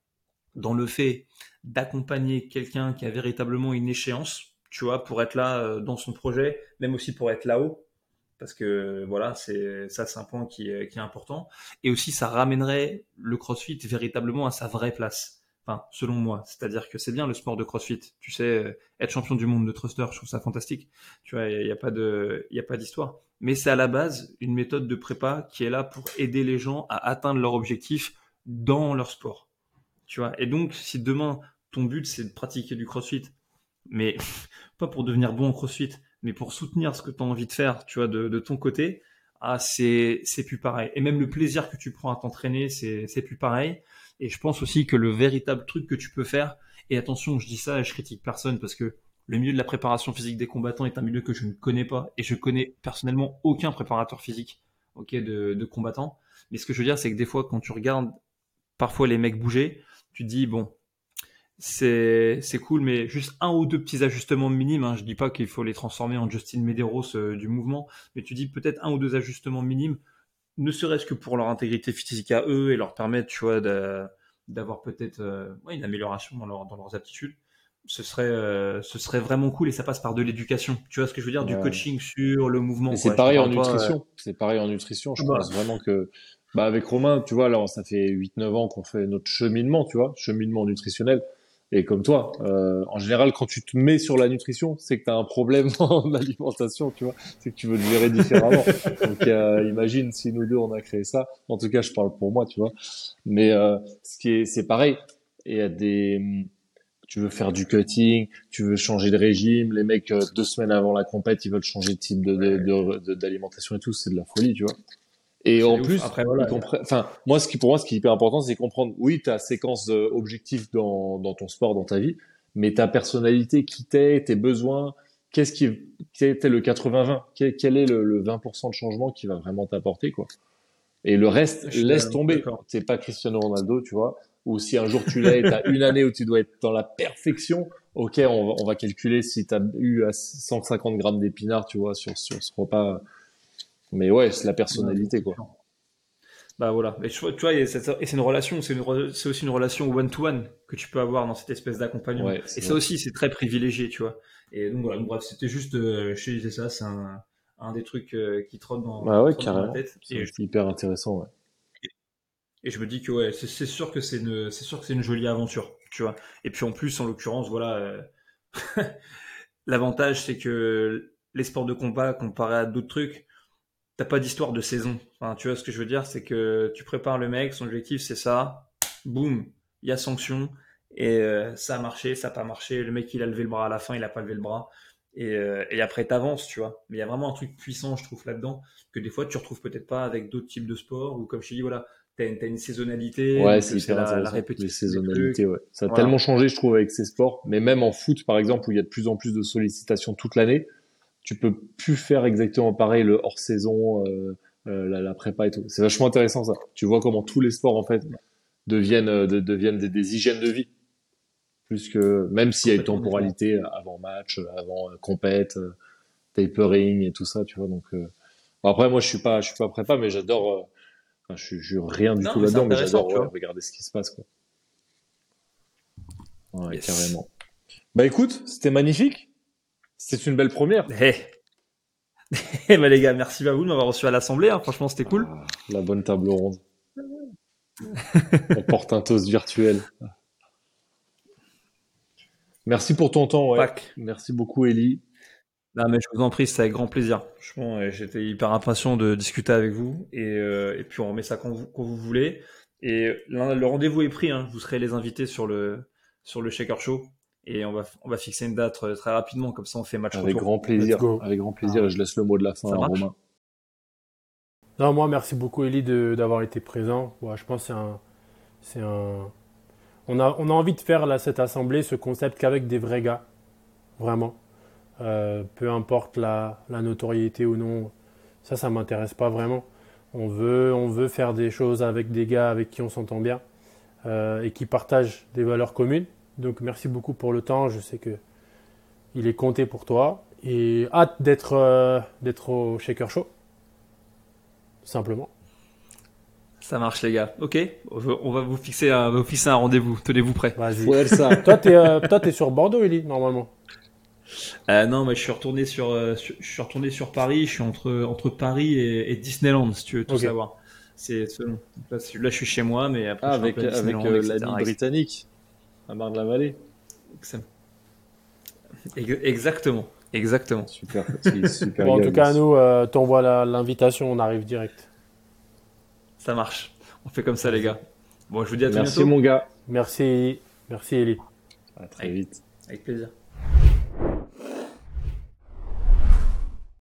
dans le fait d'accompagner quelqu'un qui a véritablement une échéance, tu vois, pour être là euh, dans son projet, même aussi pour être là-haut, parce que voilà, c'est ça, c'est un point qui est, important. Et aussi, ça ramènerait le CrossFit véritablement à sa vraie place. Enfin, selon moi, c'est-à-dire que c'est bien le sport de CrossFit. Tu sais, être champion du monde de thruster, je trouve ça fantastique. Tu vois, il n'y a, pas de, il a pas d'histoire. Mais c'est à la base une méthode de prépa qui est là pour aider les gens à atteindre leur objectif dans leur sport. Tu vois. Et donc, si demain ton but c'est de pratiquer du crossfit, mais pas pour devenir bon en crossfit, mais pour soutenir ce que tu as envie de faire, tu vois, de, ton côté, ah, c'est, c'est plus pareil. Et même le plaisir que tu prends à t'entraîner, c'est, c'est plus pareil. Et je pense aussi que le véritable truc que tu peux faire, et attention, je dis ça je critique personne parce que le milieu de la préparation physique des combattants est un milieu que je ne connais pas et je connais personnellement aucun préparateur physique, ok, de, de combattants. Mais ce que je veux dire, c'est que des fois, quand tu regardes parfois les mecs bouger, tu te dis, bon, c'est c'est cool, mais juste un ou deux petits ajustements minimes. Hein. Je dis pas qu'il faut les transformer en Justin Medeiros euh, du mouvement, mais tu dis peut-être un ou deux ajustements minimes, ne serait-ce que pour leur intégrité physique à eux et leur permettre, tu vois, d'avoir peut-être euh, une amélioration dans, leur, dans leurs aptitudes. Ce serait euh, ce serait vraiment cool et ça passe par de l'éducation. Tu vois ce que je veux dire, du coaching sur le mouvement. C'est pareil en nutrition. C'est pareil en nutrition. Je pense vraiment que bah avec Romain, tu vois, là, ça fait 8-9 ans qu'on fait notre cheminement, tu vois, cheminement nutritionnel. Et comme toi, euh, en général, quand tu te mets sur la nutrition, c'est que tu as un problème dans l'alimentation, tu vois. C'est que tu veux le gérer différemment. Donc, euh, imagine si nous deux, on a créé ça. En tout cas, je parle pour moi, tu vois. Mais euh, ce qui est, c'est pareil. Il y a des, tu veux faire du cutting, tu veux changer de régime. Les mecs, euh, deux semaines avant la compète, ils veulent changer de type de, d'alimentation et tout. C'est de la folie, tu vois. Et en plus, Après, enfin, moi, ce qui, pour moi, ce qui est hyper important, c'est comprendre, oui, ta séquence objectifs dans, dans ton sport, dans ta vie, mais ta personnalité, qui t'es, tes besoins, qu'est-ce qui, quel était le 80-20? Quel, quel, est le, 20% de changement qui va vraiment t'apporter, quoi? Et le reste, laisse tomber. C'est pas Cristiano Ronaldo, tu vois? Ou si un jour tu et t'as une année où tu dois être dans la perfection, ok, on va, on va calculer si t'as eu 150 grammes d'épinards, tu vois, sur, sur ce repas mais ouais, c'est la personnalité, quoi. Bah voilà. Mais tu vois, et c'est une relation, c'est aussi une relation one-to-one que tu peux avoir dans cette espèce d'accompagnement. et ça aussi, c'est très privilégié, tu vois. Et donc voilà, bref, c'était juste, euh, je te disais ça, c'est un, un des trucs euh, qui trotte dans, Bah ouais, trotte dans ma carrément. tête. Et C'est hyper intéressant. Ouais. Et je me dis que ouais, c'est c'est sûr que c'est une, c'est sûr que c'est une jolie aventure, tu vois. Et puis en plus, en l'occurrence, voilà, euh, l'avantage c'est que les sports de combat comparé à d'autres trucs, t'as pas d'histoire de saison. Enfin, tu vois ce que je veux dire, c'est que tu prépares le mec, son objectif c'est ça, boum, il y a sanction et euh, ça a marché, ça a pas marché. Le mec il a levé le bras à la fin, il a pas levé le bras. Et, euh, et après t'avances, tu vois. Mais il y a vraiment un truc puissant, je trouve là-dedans, que des fois tu retrouves peut-être pas avec d'autres types de sports ou comme je te dis, voilà, t'as une, saisonnalité, Ouais, donc c'est la, répétition ouais. Ça a Voilà. tellement changé, je trouve, avec ces sports. Mais même en foot, par exemple, où il y a de plus en plus de sollicitations toute l'année, tu peux plus faire exactement pareil le hors saison, euh, euh, la, la prépa et tout. C'est vachement intéressant ça. Tu vois comment tous les sports en fait deviennent euh, de- deviennent des, des hygiènes de vie, plus que même s'il y a une temporalité avant match, avant euh, compète, euh, tapering et tout ça, tu vois. Donc euh, bon, après moi je suis pas je suis pas prépa, mais j'adore. euh, enfin, je, suis- je suis rien du Non, tout là-dedans, mais j'adore ouais, regarder ce qui se passe quoi. Ouais, Yes. carrément. Bah écoute, c'était magnifique. C'est une belle première. Eh, Eh bah les gars, merci à vous de m'avoir reçu à l'Assemblée. hein. Franchement, c'était cool. Ah, la bonne table ronde. On porte un toast virtuel. Merci pour ton temps. Ouais. Merci beaucoup, Ellie. Non, mais je vous en prie, c'était avec grand plaisir. Franchement, j'étais hyper impatient de discuter avec vous. Et, euh, et puis, on remet ça quand vous, quand vous voulez. Et le rendez-vous est pris. Hein. Vous serez les invités sur le, sur le Shaker Show. Et on va, on va fixer une date euh, très rapidement. Comme ça, on fait match Avec retour. grand plaisir. Avec grand plaisir. Et je laisse le mot de la fin Ça à marche Romain. Non, moi, merci beaucoup, de- d'avoir été présent. Ouais, je pense que c'est un, c'est un. On a, on a envie de faire là, cette assemblée, ce concept qu'avec des vrais gars. Vraiment. Euh, peu importe la, la notoriété ou non. Ça, ça m'intéresse pas vraiment. On veut, on veut faire des choses avec des gars avec qui on s'entend bien euh, et qui partagent des valeurs communes. Donc, merci beaucoup pour le temps. Je sais que il est compté pour toi. Et hâte d'être euh, d'être au Shaker Show. Simplement. Ça marche, les gars. Ok. On va vous fixer un, vous fixer un rendez-vous. Tenez-vous prêts. Vas-y. Ouais, ça. Toi, t'es euh, toi, t'es sur Bordeaux, Eli, normalement. Euh, non, mais je suis retourné sur, euh, sur- je suis retourné sur Paris. Je suis entre, entre Paris et, et Disneyland, si tu veux tout savoir. C'est selon. Là, je suis chez moi, mais après, Ah, je avec, avec euh, etc., la ligne britannique. À Marne-la-Vallée. Exactement. Exactement. Super. c'est Super. Bon, en tout cas, merci. nous, euh, t'envoies l'invitation, on arrive direct. Ça marche. On fait comme ça, les gars. Bon, je vous dis à très Merci, bientôt. mon gars. Merci, Eli. Merci, Eli. À très vite. Avec plaisir.